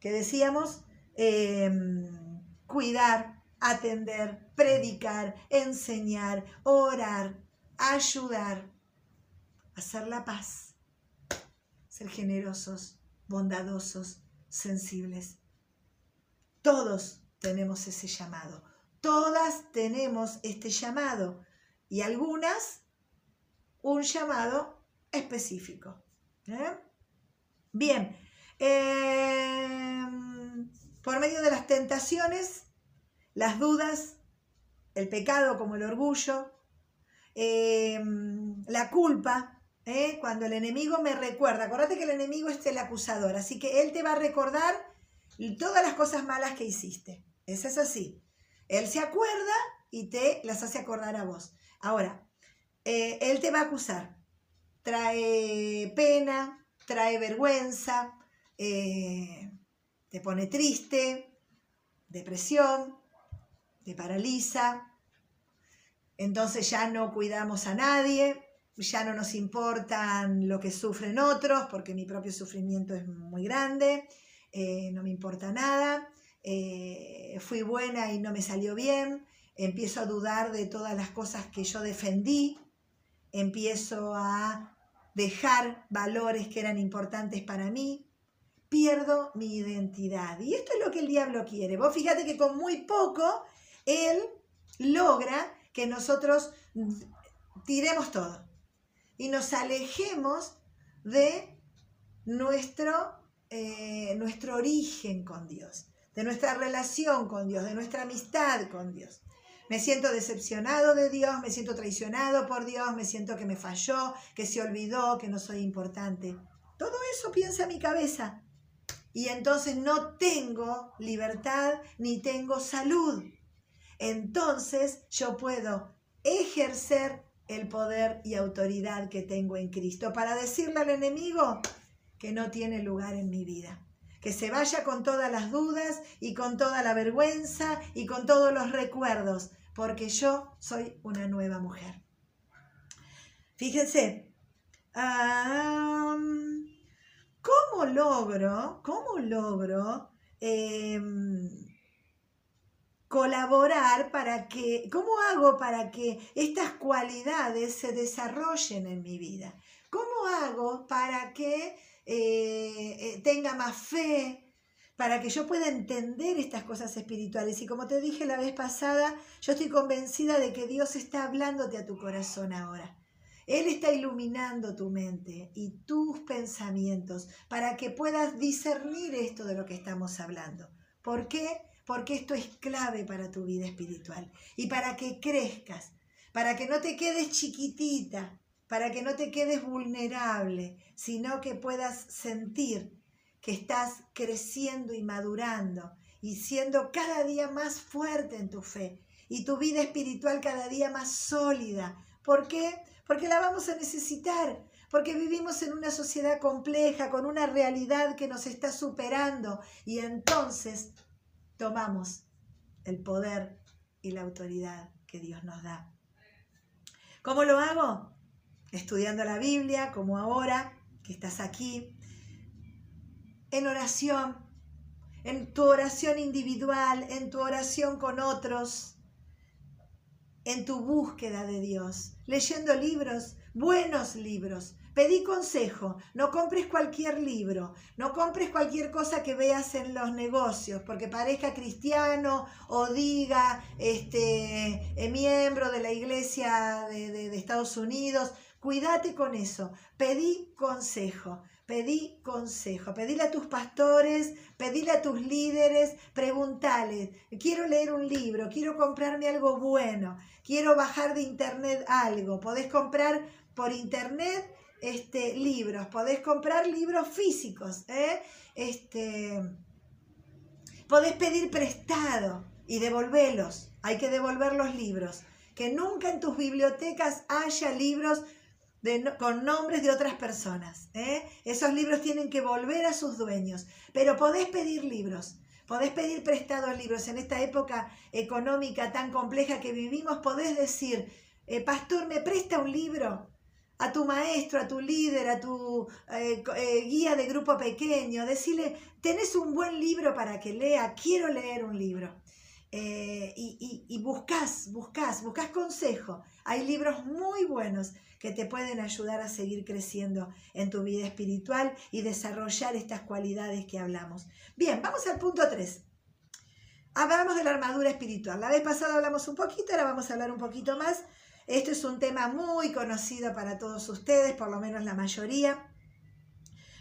que decíamos, em, cuidar, atender, predicar, enseñar, orar, ayudar, hacer la paz, ser generosos, bondadosos, sensibles. Todos tenemos ese llamado, todas tenemos este llamado y algunas un llamado específico. ¿eh? Bien, em, por medio de las tentaciones, las dudas, el pecado como el orgullo, em, la culpa, ¿eh? Cuando el enemigo me recuerda, acuérdate que el enemigo es el acusador, así que él te va a recordar todas las cosas malas que hiciste. Eso es así. Él se acuerda y te las hace acordar a vos. Ahora, eh, él te va a acusar. Trae pena, trae vergüenza, eh, te pone triste, depresión, te paraliza. Entonces ya no cuidamos a nadie, ya no nos importan lo que sufren otros, porque mi propio sufrimiento es muy grande, eh, no me importa nada, eh, fui buena y no me salió bien, empiezo a dudar de todas las cosas que yo defendí, empiezo a dejar valores que eran importantes para mí, pierdo mi identidad. Y esto es lo que el diablo quiere. Vos fíjate que con muy poco él logra que nosotros tiremos todo y nos alejemos de nuestro, eh, nuestro origen con Dios, de nuestra relación con Dios, de nuestra amistad con Dios. Me siento decepcionado de Dios, me siento traicionado por Dios, me siento que me falló, que se olvidó, que no soy importante. Todo eso piensa mi cabeza. Y entonces no tengo libertad ni tengo salud. Entonces yo puedo ejercer el poder y autoridad que tengo en Cristo para decirle al enemigo que no tiene lugar en mi vida. Que se vaya con todas las dudas y con toda la vergüenza y con todos los recuerdos, porque yo soy una nueva mujer. Fíjense, ¿cómo logro, cómo logro em, colaborar para que, ¿cómo hago para que estas cualidades se desarrollen en mi vida? ¿Cómo hago para que eh, eh, tenga más fe? para que yo pueda entender estas cosas espirituales. Y como te dije la vez pasada, yo estoy convencida de que Dios está hablándote a tu corazón ahora. Él está iluminando tu mente y tus pensamientos para que puedas discernir esto de lo que estamos hablando. ¿Por qué? Porque esto es clave para tu vida espiritual y para que crezcas, para que no te quedes chiquitita, para que no te quedes vulnerable, sino que puedas sentir que estás creciendo y madurando y siendo cada día más fuerte en tu fe y tu vida espiritual cada día más sólida. ¿Por qué? Porque la vamos a necesitar, porque vivimos en una sociedad compleja, con una realidad que nos está superando y entonces tomamos el poder y la autoridad que Dios nos da. ¿Cómo lo hago? Estudiando la Biblia, como ahora que estás aquí, en oración, en tu oración individual, en tu oración con otros, en tu búsqueda de Dios, leyendo libros, buenos libros. Pedí consejo, no compres cualquier libro, no compres cualquier cosa que veas en los negocios, porque parezca cristiano o diga este, eh, miembro de la iglesia de, de Estados Unidos. Cuídate con eso, pedí consejo. Pedí consejo, pedíle a tus pastores, pedíle a tus líderes, preguntales, quiero leer un libro, quiero comprarme algo bueno, quiero bajar de internet algo. Podés comprar por internet este, libros, podés comprar libros físicos, ¿eh? este, podés pedir prestado y devolverlos. Hay que devolver los libros. Que nunca en tus bibliotecas haya libros con nombres de otras personas. ¿eh? Esos libros tienen que volver a sus dueños, pero podés pedir libros. Podés pedir prestados libros en esta época económica tan compleja que vivimos. Podés decir, eh, pastor, ¿me presta un libro? A tu maestro, a tu líder, a tu eh, guía de grupo pequeño. Decirle, tenés un buen libro para que lea, quiero leer un libro. y, y, y buscas, buscas, buscas consejo. Hay libros muy buenos que te pueden ayudar a seguir creciendo en tu vida espiritual y desarrollar estas cualidades que hablamos. Bien, vamos al punto 3. Hablamos de la armadura espiritual. La vez pasada hablamos un poquito, ahora vamos a hablar un poquito más. Esto es un tema muy conocido para todos ustedes, por lo menos la mayoría.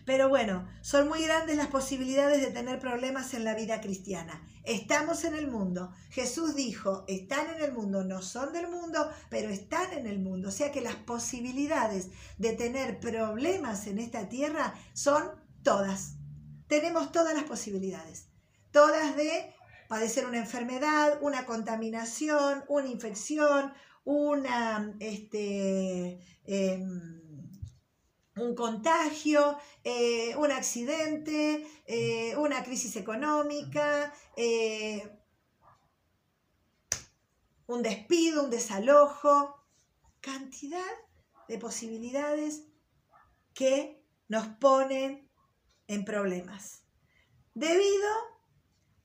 Pero bueno, son muy grandes las posibilidades de tener problemas en la vida cristiana. Estamos en el mundo. Jesús dijo, están en el mundo, no son del mundo, pero están en el mundo. O sea que las posibilidades de tener problemas en esta tierra son todas. Tenemos todas las posibilidades. Todas de padecer una enfermedad, una contaminación, una infección, una... Este, em, un contagio, eh, un accidente, eh, una crisis económica, eh, un despido, un desalojo, cantidad de posibilidades que nos ponen en problemas. Debido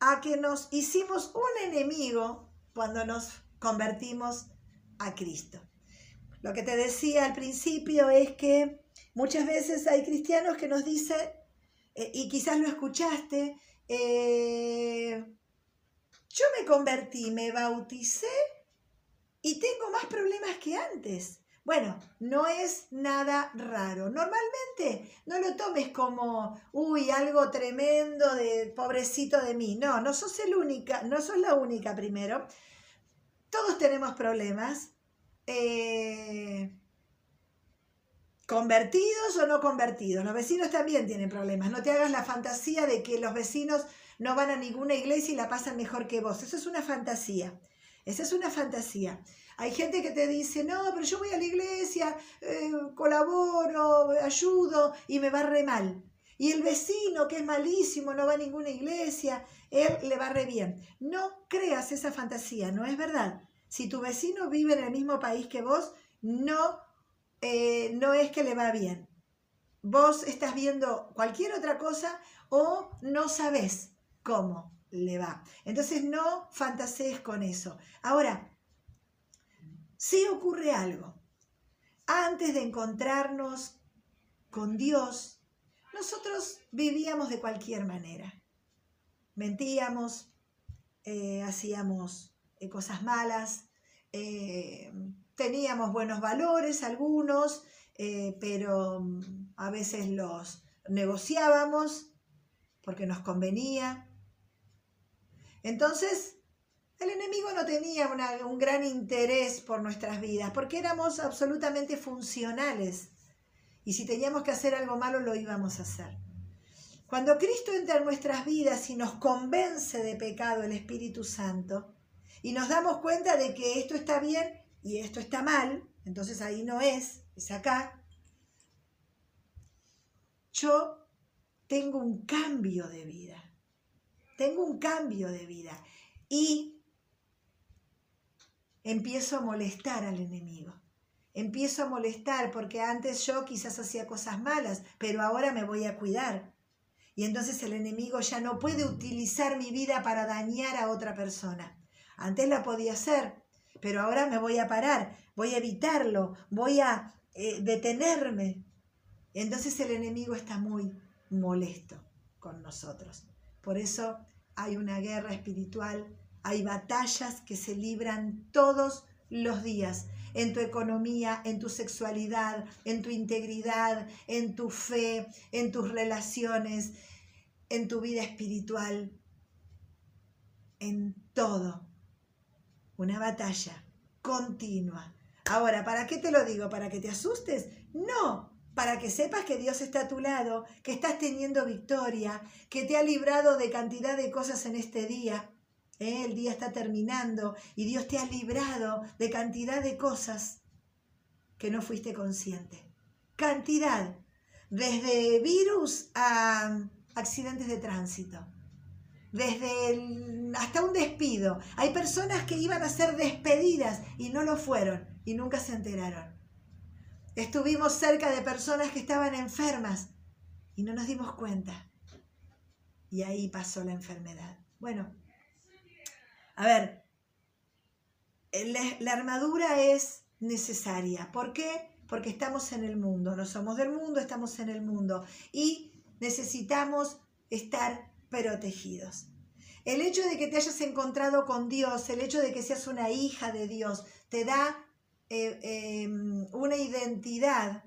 a que nos hicimos un enemigo cuando nos convertimos a Cristo. Lo que te decía al principio es que Muchas veces hay cristianos que nos dicen, eh, y quizás lo escuchaste, eh, yo me convertí, me bauticé y tengo más problemas que antes. Bueno, no es nada raro. Normalmente no lo tomes como, uy, algo tremendo de pobrecito de mí. No, no sos el única, no sos la única primero. Todos tenemos problemas. Eh, convertidos o no convertidos. Los vecinos también tienen problemas. No te hagas la fantasía de que los vecinos no van a ninguna iglesia y la pasan mejor que vos. Eso es una fantasía. Esa es una fantasía. Hay gente que te dice, no, pero yo voy a la iglesia, eh, colaboro, ayudo y me va re mal. Y el vecino, que es malísimo, no va a ninguna iglesia, él le va re bien. No creas esa fantasía, no es verdad. Si tu vecino vive en el mismo país que vos, no eh, no es que le va bien. Vos estás viendo cualquier otra cosa o no sabes cómo le va. Entonces no fantasees con eso. Ahora, si ocurre algo, antes de encontrarnos con Dios, nosotros vivíamos de cualquier manera. Mentíamos, eh, hacíamos eh, cosas malas, teníamos buenos valores algunos, pero mm, a veces los negociábamos porque nos convenía. Entonces, el enemigo no tenía un gran interés por nuestras vidas, porque éramos absolutamente funcionales. Y si teníamos que hacer algo malo, lo íbamos a hacer. Cuando Cristo entra en nuestras vidas y nos convence de pecado el Espíritu Santo, y nos damos cuenta de que esto está bien y esto está mal, entonces ahí no es, es acá, yo tengo un cambio de vida. Tengo un cambio de vida. Y empiezo a molestar al enemigo. Empiezo a molestar porque antes yo quizás hacía cosas malas, pero ahora me voy a cuidar. Y entonces el enemigo ya no puede utilizar mi vida para dañar a otra persona. Antes la podía hacer, pero ahora me voy a parar, voy a evitarlo, voy a eh, detenerme. Entonces el enemigo está muy molesto con nosotros. Por eso hay una guerra espiritual hay batallas que se libran todos los días en tu economía, en tu sexualidad, en tu integridad, en tu fe, en tus relaciones, en tu vida espiritual, en todo. Una batalla continua. Ahora, ¿para qué te lo digo? ¿Para que te asustes? No, para que sepas que Dios está a tu lado, que estás teniendo victoria, que te ha librado de cantidad de cosas en este día el día está terminando y Dios te ha librado de cantidad de cosas que no fuiste consciente. Cantidad, desde virus a accidentes de tránsito, desde hasta un despido. Hay personas que iban a ser despedidas y no lo fueron y nunca se enteraron. Estuvimos cerca de personas que estaban enfermas y no nos dimos cuenta. Y ahí pasó la enfermedad. Bueno, a ver, la, armadura es necesaria. ¿Por qué? Porque estamos en el mundo, no somos del mundo, estamos en el mundo y necesitamos estar protegidos. El hecho de que te hayas encontrado con Dios, el hecho de que seas una hija de Dios, te da eh, em, una identidad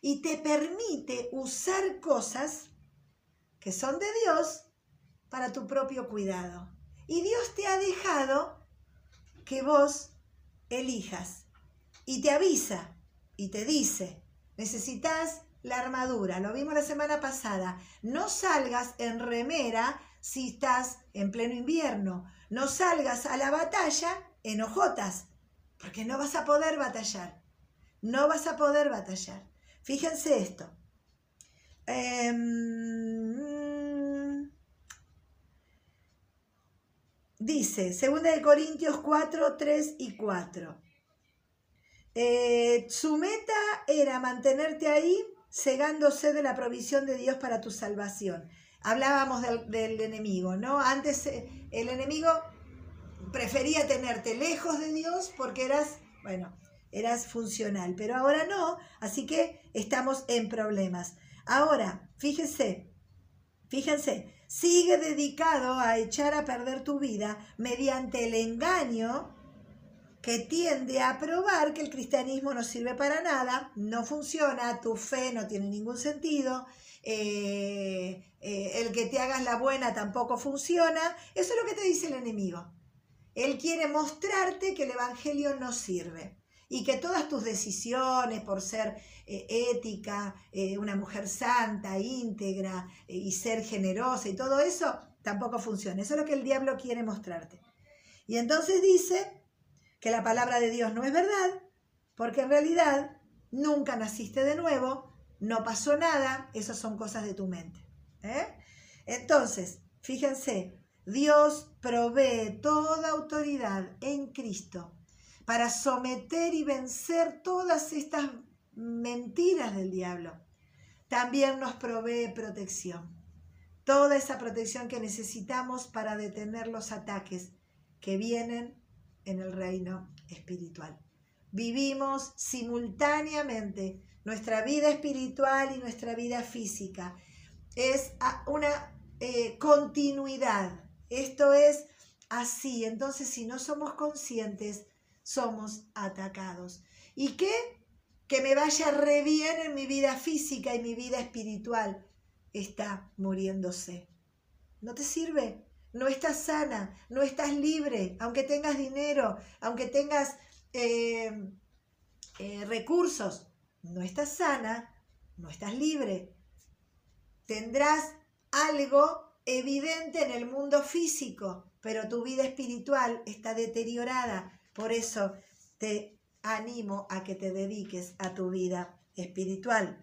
y te permite usar cosas que son de Dios para tu propio cuidado. Y Dios te ha dejado que vos elijas. Y te avisa y te dice, necesitas la armadura. Lo vimos la semana pasada. No salgas en remera si estás en pleno invierno. No salgas a la batalla en hojotas, porque no vas a poder batallar. No vas a poder batallar. Fíjense esto. Eh, Dice, 2 de Corintios 4, 3 y 4. Eh, su meta era mantenerte ahí, cegándose de la provisión de Dios para tu salvación. Hablábamos del, enemigo, ¿no? Antes eh, el enemigo prefería tenerte lejos de Dios porque eras, bueno, eras funcional, pero ahora no, así que estamos en problemas. Ahora, fíjense, fíjense, sigue dedicado a echar a perder tu vida mediante el engaño que tiende a probar que el cristianismo no sirve para nada, no funciona, tu fe no tiene ningún sentido, eh, eh, el que te hagas la buena tampoco funciona. Eso es lo que te dice el enemigo. Él quiere mostrarte que el Evangelio no sirve y que todas tus decisiones por ser eh, ética, eh, una mujer santa, íntegra eh, y ser generosa y todo eso, tampoco funciona. Eso es lo que el diablo quiere mostrarte. Y entonces dice que la palabra de Dios no es verdad, porque en realidad nunca naciste de nuevo, no pasó nada, esas son cosas de tu mente. Entonces, fíjense, Dios provee toda autoridad en Cristo para someter y vencer todas estas mentiras del diablo. También nos provee protección. Toda esa protección que necesitamos para detener los ataques que vienen en el reino espiritual. vivimos simultáneamente nuestra vida espiritual y nuestra vida física. Es una eh, continuidad. Esto es así. Entonces, si no somos conscientes, somos atacados. ¿Y qué? Que me vaya re bien en mi vida física y mi vida espiritual está muriéndose. ¿No te sirve? No estás sana, no estás libre, aunque tengas dinero, aunque tengas eh, eh, recursos, no estás sana, no estás libre. Tendrás algo evidente en el mundo físico, pero tu vida espiritual está deteriorada. Por eso te animo a que te dediques a tu vida espiritual.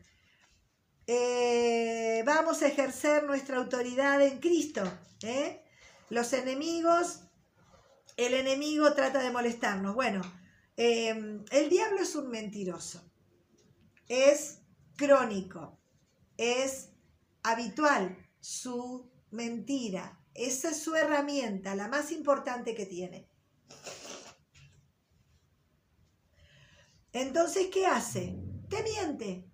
Eh, vamos a ejercer nuestra autoridad en Cristo. ¿eh? Los enemigos, el enemigo trata de molestarnos. Bueno, eh, el diablo es un mentiroso, es crónico, es habitual su mentira. Esa es su herramienta, la más importante que tiene. Entonces, ¿qué hace? Te miente.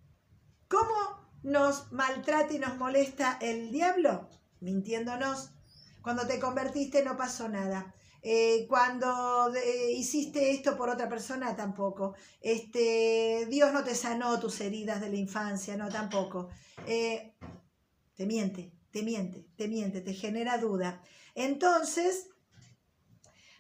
¿Cómo nos maltrata y nos molesta el diablo? Mintiéndonos. Cuando te convertiste no pasó nada. Eh, cuando eh, hiciste esto por otra persona, tampoco. Este, Dios no te sanó tus heridas de la infancia, no, tampoco. Eh, te miente, te miente, te miente, te genera duda. Entonces,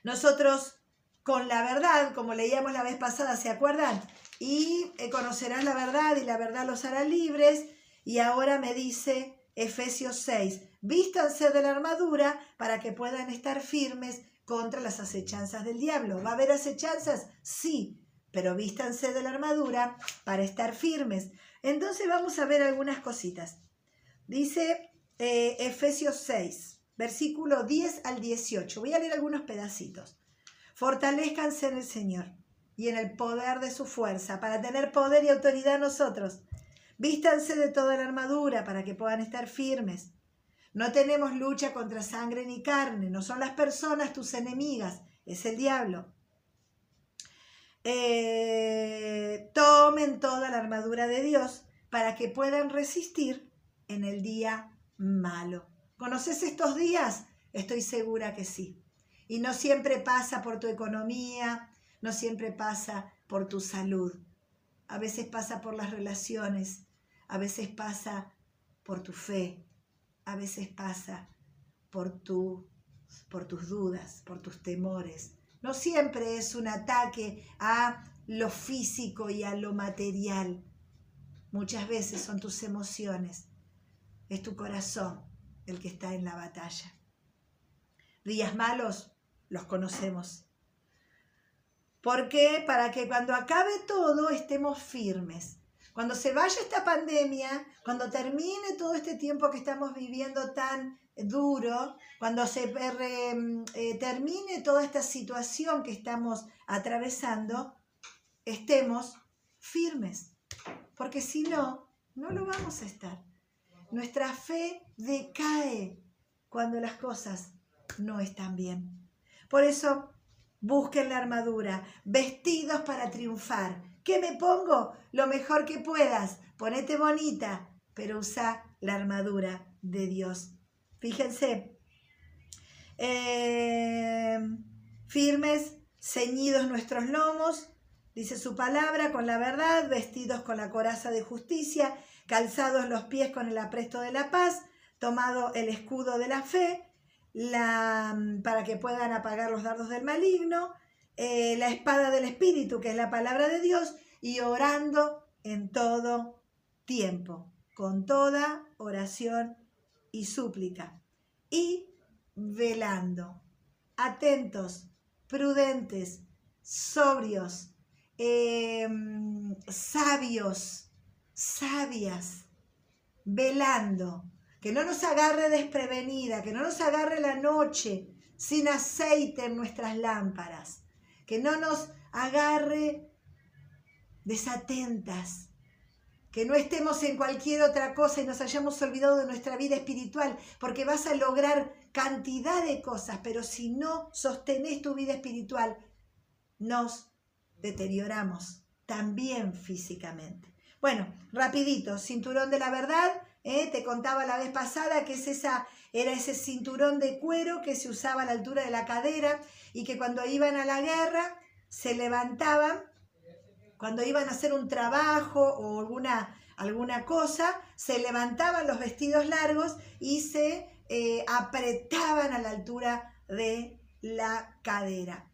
nosotros con la verdad, como leíamos la vez pasada, ¿se acuerdan? y conocerás la verdad y la verdad los hará libres. Y ahora me dice Efesios 6, vístanse de la armadura para que puedan estar firmes contra las acechanzas del diablo. ¿Va a haber acechanzas? Sí, pero vístanse de la armadura para estar firmes. Entonces vamos a ver algunas cositas. Dice eh, Efesios 6, versículo 10 al 18. Voy a leer algunos pedacitos. Fortalezcanse en el Señor y en el poder de su fuerza, para tener poder y autoridad nosotros. Vístanse de toda la armadura para que puedan estar firmes. No tenemos lucha contra sangre ni carne, no son las personas tus enemigas, es el diablo. Eh, tomen toda la armadura de Dios para que puedan resistir en el día malo. ¿Conoces estos días? Estoy segura que sí. Y no siempre pasa por tu economía, no siempre pasa por tu salud, a veces pasa por las relaciones, a veces pasa por tu fe, a veces pasa por, tu, por tus dudas, por tus temores. No siempre es un ataque a lo físico y a lo material. Muchas veces son tus emociones, es tu corazón el que está en la batalla. Días malos los conocemos ¿Por qué? Para que cuando acabe todo estemos firmes. Cuando se vaya esta pandemia, cuando termine todo este tiempo que estamos viviendo tan duro, cuando se eh, termine toda esta situación que estamos atravesando, estemos firmes. Porque si no, no lo vamos a estar. Nuestra fe decae cuando las cosas no están bien. Por eso Busquen la armadura, vestidos para triunfar. ¿Qué me pongo? Lo mejor que puedas. Ponete bonita, pero usa la armadura de Dios. Fíjense. Eh, firmes, ceñidos nuestros lomos, dice su palabra, con la verdad, vestidos con la coraza de justicia, calzados los pies con el apresto de la paz, tomado el escudo de la fe para que puedan apagar los dardos del maligno, eh, la espada del Espíritu, que es la palabra de Dios, y orando en todo tiempo, con toda oración y súplica, y velando, atentos, prudentes, sobrios, em, sabios, sabias, velando que no nos agarre desprevenida, que no nos agarre la noche sin aceite en nuestras lámparas, que no nos agarre desatentas, que no estemos en cualquier otra cosa y nos hayamos olvidado de nuestra vida espiritual, porque vas a lograr cantidad de cosas, pero si no sostenés tu vida espiritual, nos deterioramos también físicamente. Bueno, rapidito, cinturón de la verdad, ¿eh? te contaba la vez pasada que es esa, era ese cinturón de cuero que se usaba a la altura de la cadera y que cuando iban a la guerra se levantaban, cuando iban a hacer un trabajo o alguna, alguna cosa, se levantaban los vestidos largos y se eh, apretaban a la altura de la cadera.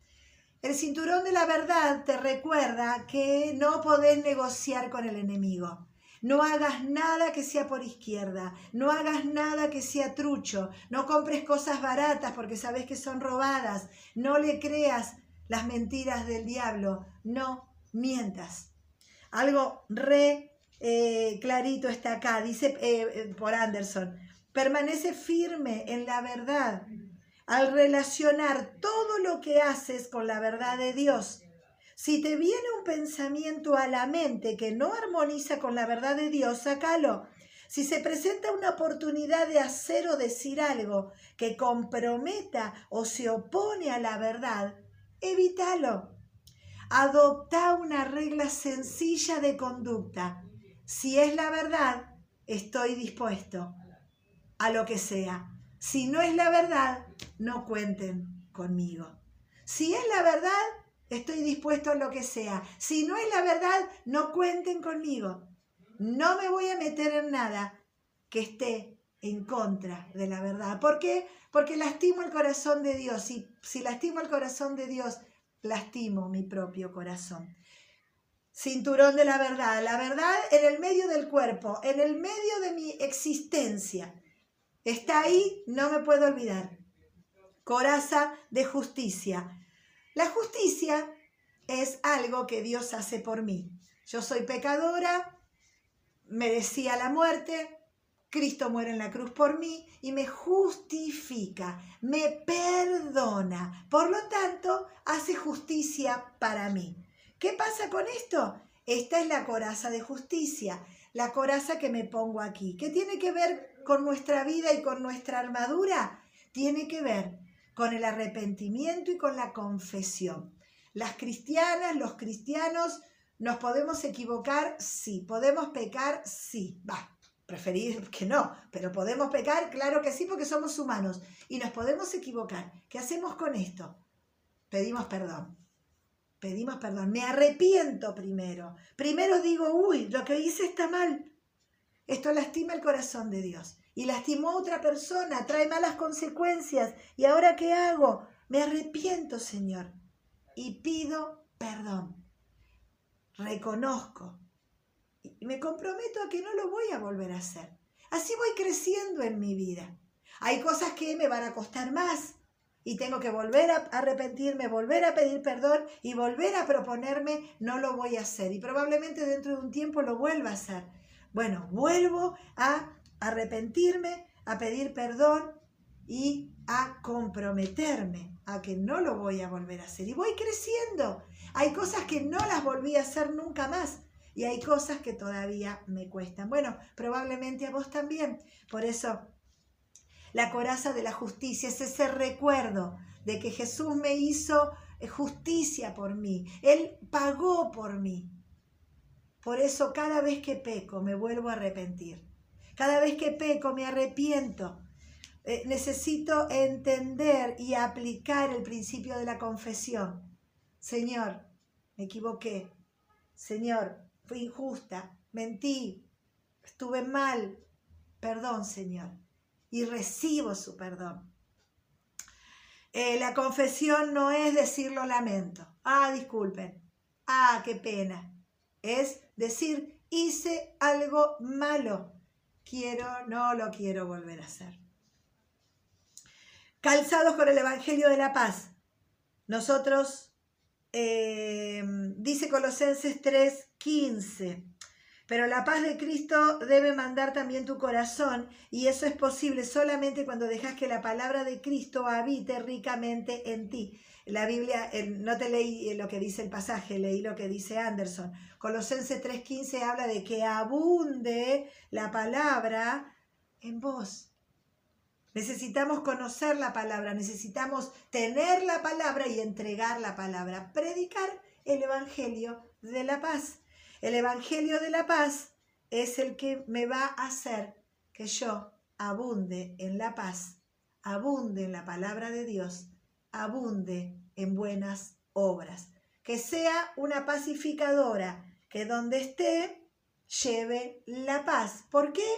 El cinturón de la verdad te recuerda que no podés negociar con el enemigo. No hagas nada que sea por izquierda, no hagas nada que sea trucho, no compres cosas baratas porque sabes que son robadas, no le creas las mentiras del diablo, no mientas. Algo re eh, clarito está acá, dice eh, eh, por Anderson, permanece firme en la verdad al relacionar todo lo que haces con la verdad de Dios. Si te viene un pensamiento a la mente que no armoniza con la verdad de Dios, sácalo. Si se presenta una oportunidad de hacer o decir algo que comprometa o se opone a la verdad, evítalo. Adopta una regla sencilla de conducta. Si es la verdad, estoy dispuesto a lo que sea. Si no es la verdad, no cuenten conmigo. Si es la verdad, estoy dispuesto a lo que sea. Si no es la verdad, no cuenten conmigo. No me voy a meter en nada que esté en contra de la verdad. ¿Por qué? Porque lastimo el corazón de Dios. Y si lastimo el corazón de Dios, lastimo mi propio corazón. Cinturón de la verdad. La verdad en el medio del cuerpo, en el medio de mi existencia. Está ahí, no me puedo olvidar. Coraza de justicia. La justicia es algo que Dios hace por mí. Yo soy pecadora, merecía la muerte, Cristo muere en la cruz por mí y me justifica, me perdona. Por lo tanto, hace justicia para mí. ¿Qué pasa con esto? Esta es la coraza de justicia, la coraza que me pongo aquí. ¿Qué tiene que ver con nuestra vida y con nuestra armadura tiene que ver con el arrepentimiento y con la confesión. Las cristianas, los cristianos, ¿nos podemos equivocar? Sí. ¿Podemos pecar? Sí. Va, preferir que no, pero podemos pecar, claro que sí, porque somos humanos. Y nos podemos equivocar. ¿Qué hacemos con esto? Pedimos perdón. Pedimos perdón. Me arrepiento primero. Primero digo, uy, lo que hice está mal. Esto lastima el corazón de Dios. Y lastimó a otra persona, trae malas consecuencias. ¿Y ahora qué hago? Me arrepiento, Señor. Y pido perdón. Reconozco. Y me comprometo a que no lo voy a volver a hacer. Así voy creciendo en mi vida. Hay cosas que me van a costar más y tengo que volver a arrepentirme, volver a pedir perdón y volver a proponerme, no lo voy a hacer. Y probablemente dentro de un tiempo lo vuelva a hacer. Bueno, vuelvo a arrepentirme, a pedir perdón y a comprometerme a que no lo voy a volver a hacer. Y voy creciendo. Hay cosas que no las volví a hacer nunca más. Y hay cosas que todavía me cuestan. Bueno, probablemente a vos también. Por eso, la coraza de la justicia es ese recuerdo de que Jesús me hizo justicia por mí. Él pagó por mí. Por eso cada vez que peco me vuelvo a arrepentir. Cada vez que peco me arrepiento. Eh, necesito entender y aplicar el principio de la confesión. Señor, me equivoqué. Señor, fui injusta, mentí, estuve mal. Perdón, Señor. Y recibo su perdón. Eh, la confesión no es decir lo lamento. Ah, disculpen. Ah, qué pena es decir, hice algo malo, quiero, no lo quiero volver a hacer. Calzados con el Evangelio de la Paz, nosotros, eh, dice Colosenses 3:15, pero la paz de Cristo debe mandar también tu corazón y eso es posible solamente cuando dejas que la palabra de Cristo habite ricamente en ti. La Biblia, no te leí lo que dice el pasaje, leí lo que dice Anderson. Colosenses 3:15 habla de que abunde la palabra en vos. Necesitamos conocer la palabra, necesitamos tener la palabra y entregar la palabra. Predicar el Evangelio de la paz. El Evangelio de la paz es el que me va a hacer que yo abunde en la paz, abunde en la palabra de Dios, abunde en buenas obras. Que sea una pacificadora, que donde esté lleve la paz. ¿Por qué?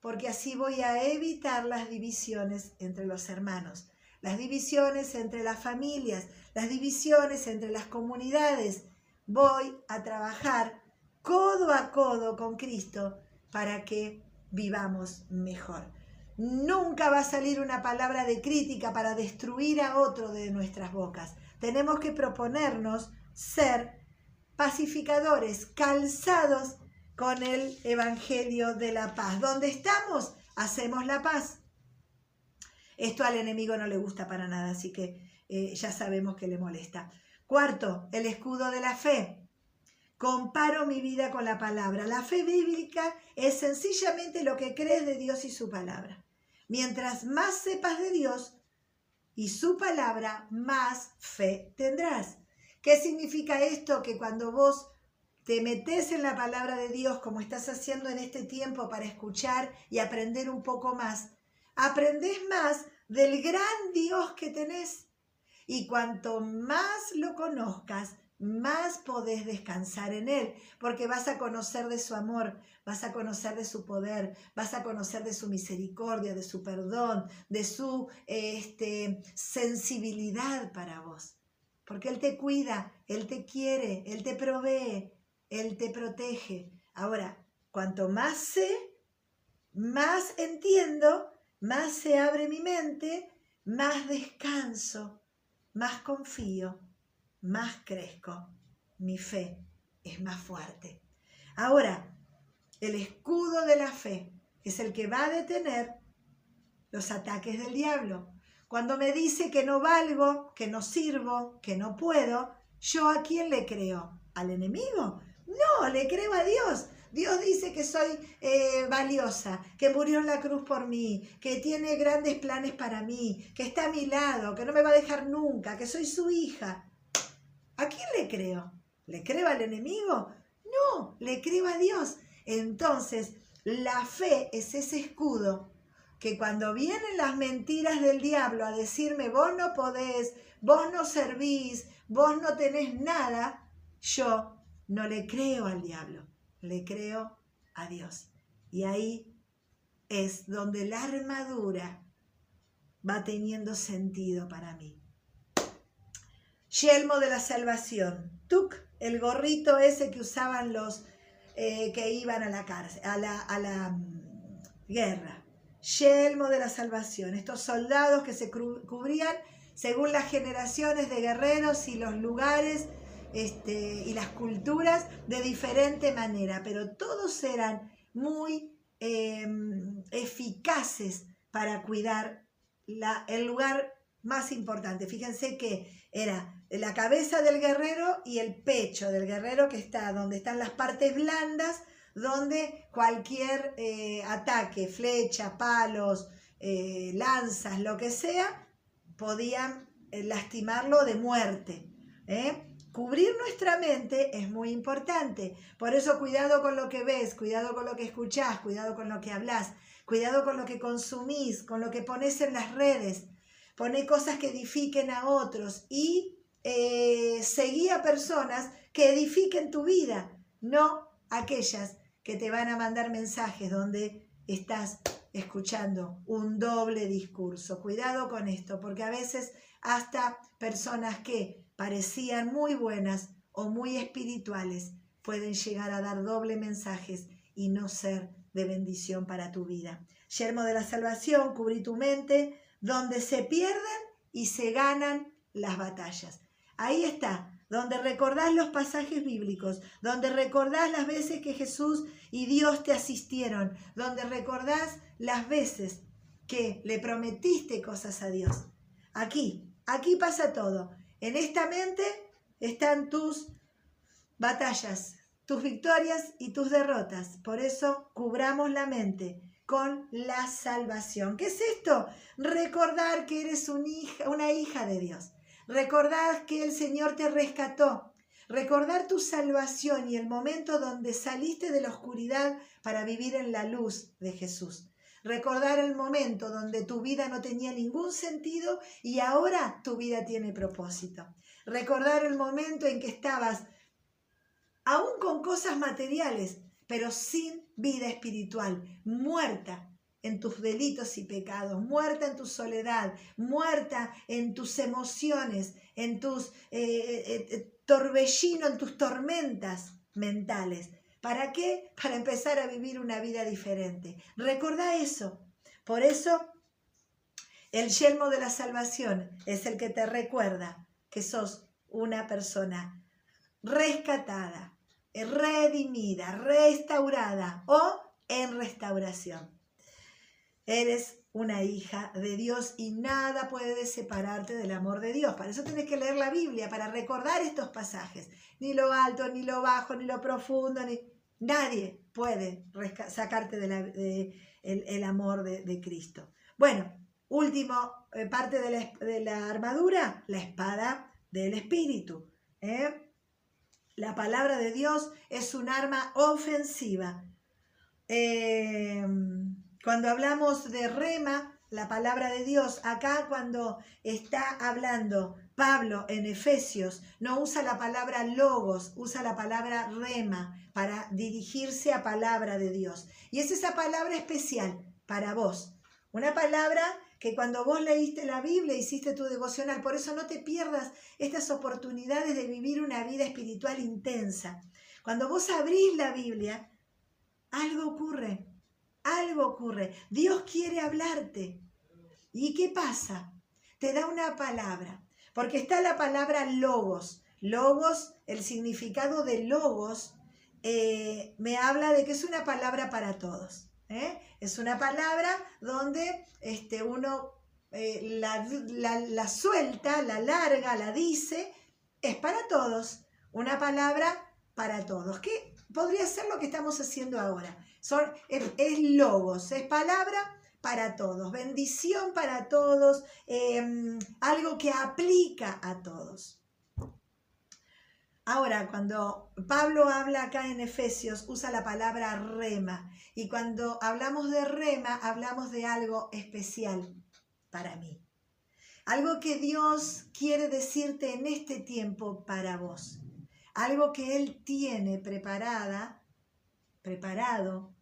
Porque así voy a evitar las divisiones entre los hermanos, las divisiones entre las familias, las divisiones entre las comunidades. Voy a trabajar codo a codo con Cristo para que vivamos mejor. Nunca va a salir una palabra de crítica para destruir a otro de nuestras bocas. Tenemos que proponernos ser pacificadores, calzados con el Evangelio de la paz. Donde estamos, hacemos la paz. Esto al enemigo no le gusta para nada, así que eh, ya sabemos que le molesta. Cuarto, el escudo de la fe. Comparo mi vida con la palabra. La fe bíblica es sencillamente lo que crees de Dios y su palabra. Mientras más sepas de Dios y su palabra, más fe tendrás. ¿Qué significa esto? Que cuando vos te metes en la palabra de Dios como estás haciendo en este tiempo para escuchar y aprender un poco más, aprendes más del gran Dios que tenés. Y cuanto más lo conozcas, más podés descansar en Él, porque vas a conocer de su amor, vas a conocer de su poder, vas a conocer de su misericordia, de su perdón, de su este, sensibilidad para vos. Porque Él te cuida, Él te quiere, Él te provee, Él te protege. Ahora, cuanto más sé, más entiendo, más se abre mi mente, más descanso, más confío más crezco, mi fe es más fuerte. Ahora, el escudo de la fe es el que va a detener los ataques del diablo. Cuando me dice que no valgo, que no sirvo, que no puedo, ¿yo a quién le creo? ¿Al enemigo? No, le creo a Dios. Dios dice que soy eh, valiosa, que murió en la cruz por mí, que tiene grandes planes para mí, que está a mi lado, que no me va a dejar nunca, que soy su hija. ¿A quién le creo? ¿Le creo al enemigo? No, le creo a Dios. Entonces, la fe es ese escudo que cuando vienen las mentiras del diablo a decirme, vos no podés, vos no servís, vos no tenés nada, yo no le creo al diablo, le creo a Dios. Y ahí es donde la armadura va teniendo sentido para mí yelmo de la salvación, tuk, el gorrito ese que usaban los eh, que iban a la cárcel, a la, a la mm, guerra, yelmo de la salvación, estos soldados que se cubrían según las generaciones de guerreros y los lugares este, y las culturas de diferente manera, pero todos eran muy em, eficaces para cuidar la, el lugar más importante. Fíjense que era la cabeza del guerrero y el pecho del guerrero que está donde están las partes blandas, donde cualquier eh, ataque, flecha, palos, eh, lanzas, lo que sea, podían eh, lastimarlo de muerte. Cubrir nuestra mente es muy importante. Por eso cuidado con lo que ves, cuidado con lo que escuchás, cuidado con lo que hablas, cuidado con lo que consumís, con lo que pones en las redes. Poné cosas que edifiquen a otros y eh, seguí a personas que edifiquen tu vida, no aquellas que te van a mandar mensajes donde estás escuchando un doble discurso. Cuidado con esto, porque a veces hasta personas que parecían muy buenas o muy espirituales pueden llegar a dar doble mensajes y no ser de bendición para tu vida. Yermo de la salvación, cubrí tu mente, donde se pierden y se ganan las batallas. Ahí está, donde recordás los pasajes bíblicos, donde recordás las veces que Jesús y Dios te asistieron, donde recordás las veces que le prometiste cosas a Dios. Aquí, aquí pasa todo. En esta mente están tus batallas, tus victorias y tus derrotas. Por eso cubramos la mente con la salvación. ¿Qué es esto? Recordar que eres una hija de Dios Recordad que el Señor te rescató. Recordar tu salvación y el momento donde saliste de la oscuridad para vivir en la luz de Jesús. Recordar el momento donde tu vida no tenía ningún sentido y ahora tu vida tiene propósito. Recordar el momento en que estabas aún con cosas materiales, pero sin vida espiritual, muerta en tus delitos y pecados, muerta en tu soledad, muerta en tus emociones, en tus eh, eh, eh, torbellinos, en tus tormentas mentales. ¿Para qué? Para empezar a vivir una vida diferente. Recordá eso. Por eso, el yelmo de la salvación es el que te recuerda que sos una persona rescatada, redimida, restaurada o en restauración. Eres una hija de Dios y nada puede separarte del amor de Dios. Para eso tienes que leer la Biblia, para recordar estos pasajes. Ni lo alto, ni lo bajo, ni lo profundo, ni... Nadie puede sacarte del de amor de, Cristo. Bueno, último eh, parte de la, de la, armadura, la espada del Espíritu. ¿eh? La palabra de Dios es un arma ofensiva. Eh, cuando hablamos de rema, la palabra de Dios, acá cuando está hablando Pablo en Efesios, no usa la palabra logos, usa la palabra rema para dirigirse a palabra de Dios. Y es esa palabra especial para vos. Una palabra que cuando vos leíste la Biblia, hiciste tu devocional, por eso no te pierdas estas oportunidades de vivir una vida espiritual intensa. Cuando vos abrís la Biblia, algo ocurre algo ocurre. Dios quiere hablarte. ¿Y qué pasa? Te da una palabra, porque está la palabra logos. Logos, el significado de logos, eh, me habla de que es una palabra para todos. ¿eh? Es una palabra donde este, uno eh, la, la suelta, la larga, la dice, es para todos. Una palabra para todos. ¿Qué podría ser lo que estamos haciendo ahora? Es, logos, es palabra para todos, bendición para todos, em, algo que aplica a todos. Ahora, cuando Pablo habla acá en Efesios, usa la palabra rema. Y cuando hablamos de rema, hablamos de algo especial para mí. Algo que Dios quiere decirte en este tiempo para vos. Algo que Él tiene preparada, preparado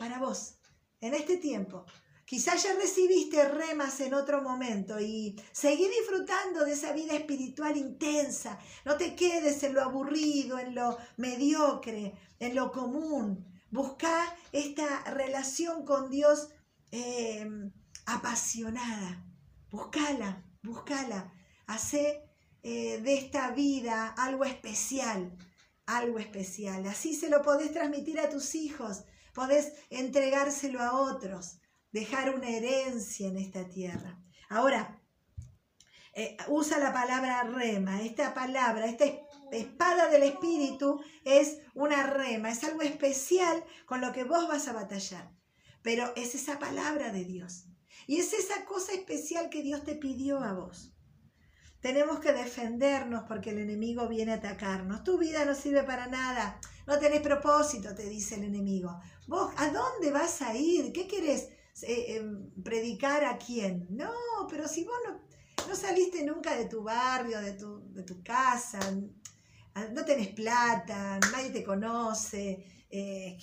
para vos, en este tiempo. Quizás ya recibiste remas en otro momento y seguí disfrutando de esa vida espiritual intensa. No te quedes en lo aburrido, en lo mediocre, en lo común. Busca esta relación con Dios eh, apasionada. Búscala, búscala. Hace eh, de esta vida algo especial, algo especial. Así se lo podés transmitir a tus hijos podés entregárselo a otros, dejar una herencia en esta tierra. Ahora, eh, usa la palabra rema. Esta palabra, esta espada del Espíritu es una rema, es algo especial con lo que vos vas a batallar. Pero es esa palabra de Dios. Y es esa cosa especial que Dios te pidió a vos. Tenemos que defendernos porque el enemigo viene a atacarnos. Tu vida no sirve para nada. No tenés propósito, te dice el enemigo. ¿Vos a dónde vas a ir? ¿Qué querés eh, em, predicar a quién? No, pero si vos no, saliste nunca de tu barrio, de tu, de tu casa, ah, no tenés plata, nadie te conoce, eh,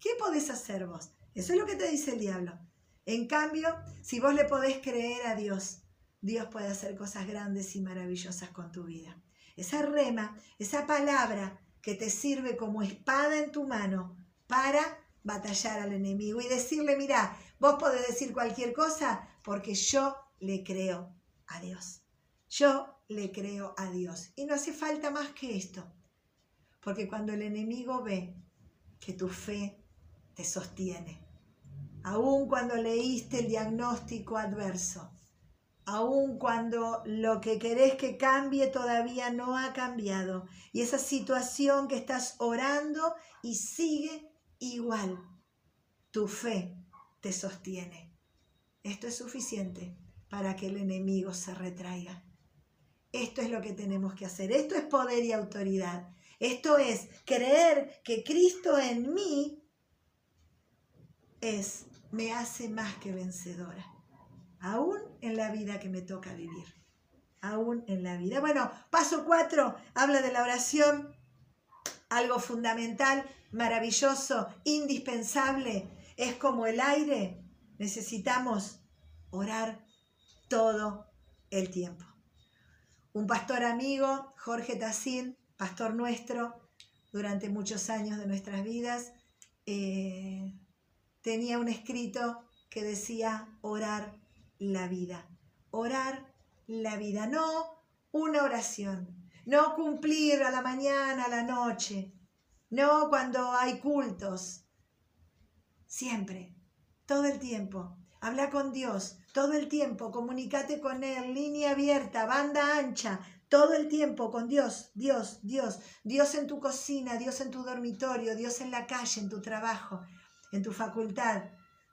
¿qué podés hacer vos? Eso es lo que te dice el diablo. En cambio, si vos le podés creer a Dios, Dios puede hacer cosas grandes y maravillosas con tu vida. Esa rema, esa palabra que te sirve como espada en tu mano para batallar al enemigo y decirle, mira, vos podés decir cualquier cosa porque yo le creo a Dios. Yo le creo a Dios. Y no hace falta más que esto. Porque cuando el enemigo ve que tu fe te sostiene, aun cuando leíste el diagnóstico adverso, aun cuando lo que querés que cambie todavía no ha cambiado. Y esa situación que estás orando y sigue igual. Tu fe te sostiene. Esto es suficiente para que el enemigo se retraiga. Esto es lo que tenemos que hacer. Esto es poder y autoridad. Esto es, creer que Cristo en mí es, me hace más que vencedora, aún en la vida que me toca vivir, aún en la vida. Bueno, paso cuatro, habla de la oración, algo fundamental, maravilloso, indispensable, es como el aire, necesitamos orar todo el tiempo. Un pastor amigo, Jorge Tassin, pastor nuestro durante muchos años de nuestras vidas, eh, tenía un escrito que decía orar la vida. Orar la vida, no una oración, no cumplir a la mañana, a la noche, no cuando hay cultos, siempre, todo el tiempo. Habla con Dios. Todo el tiempo, comunícate con Él, línea abierta, banda ancha, todo el tiempo con Dios, Dios, Dios, Dios en tu cocina, Dios en tu dormitorio, Dios en la calle, en tu trabajo, en tu facultad,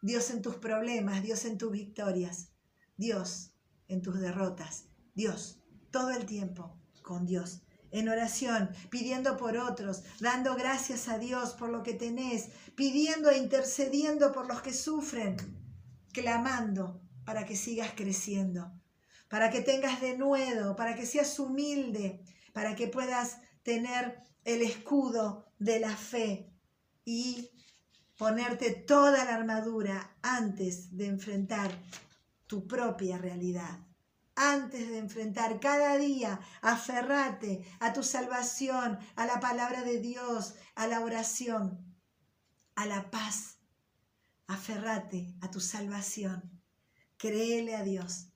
Dios en tus problemas, Dios en tus victorias, Dios en tus derrotas, Dios, todo el tiempo con Dios en oración, pidiendo por otros, dando gracias a Dios por lo que tenés, pidiendo e intercediendo por los que sufren, clamando para que sigas creciendo, para que tengas de nuevo, para que seas humilde, para que puedas tener el escudo de la fe y ponerte toda la armadura antes de enfrentar tu propia realidad. Antes de enfrentar cada día, aferrate a tu salvación, a la palabra de Dios, a la oración, a la paz aferrate a tu salvación, créele a Dios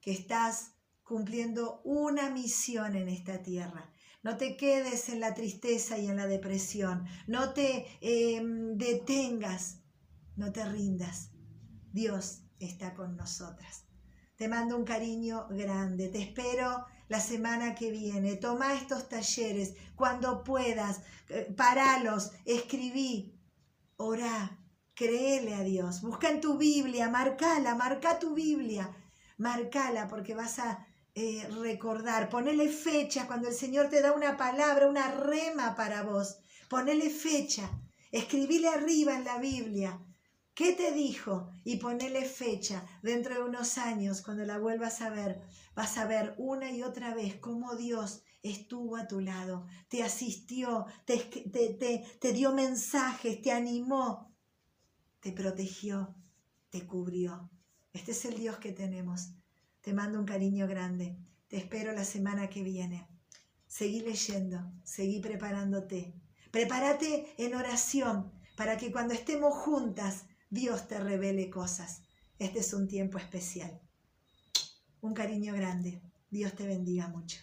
que estás cumpliendo una misión en esta tierra. No te quedes en la tristeza y en la depresión, no te em, detengas, no te rindas. Dios está con nosotras. Te mando un cariño grande, te espero la semana que viene. Toma estos talleres cuando puedas, eh, paralos, escribí, orá, Créele a Dios. Busca en tu Biblia, marcala, marca tu Biblia. Marcala porque vas a eh, recordar. Ponele fecha cuando el Señor te da una palabra, una rema para vos. Ponele fecha. Escribile arriba en la Biblia. ¿Qué te dijo? Y ponele fecha. Dentro de unos años, cuando la vuelvas a ver, vas a ver una y otra vez cómo Dios estuvo a tu lado, te asistió, te, te, te dio mensajes, te animó te protegió, te cubrió. Este es el Dios que tenemos. Te mando un cariño grande. Te espero la semana que viene. Seguí leyendo, seguí preparándote. Prepárate en oración para que cuando estemos juntas Dios te revele cosas. Este es un tiempo especial. Un cariño grande. Dios te bendiga mucho.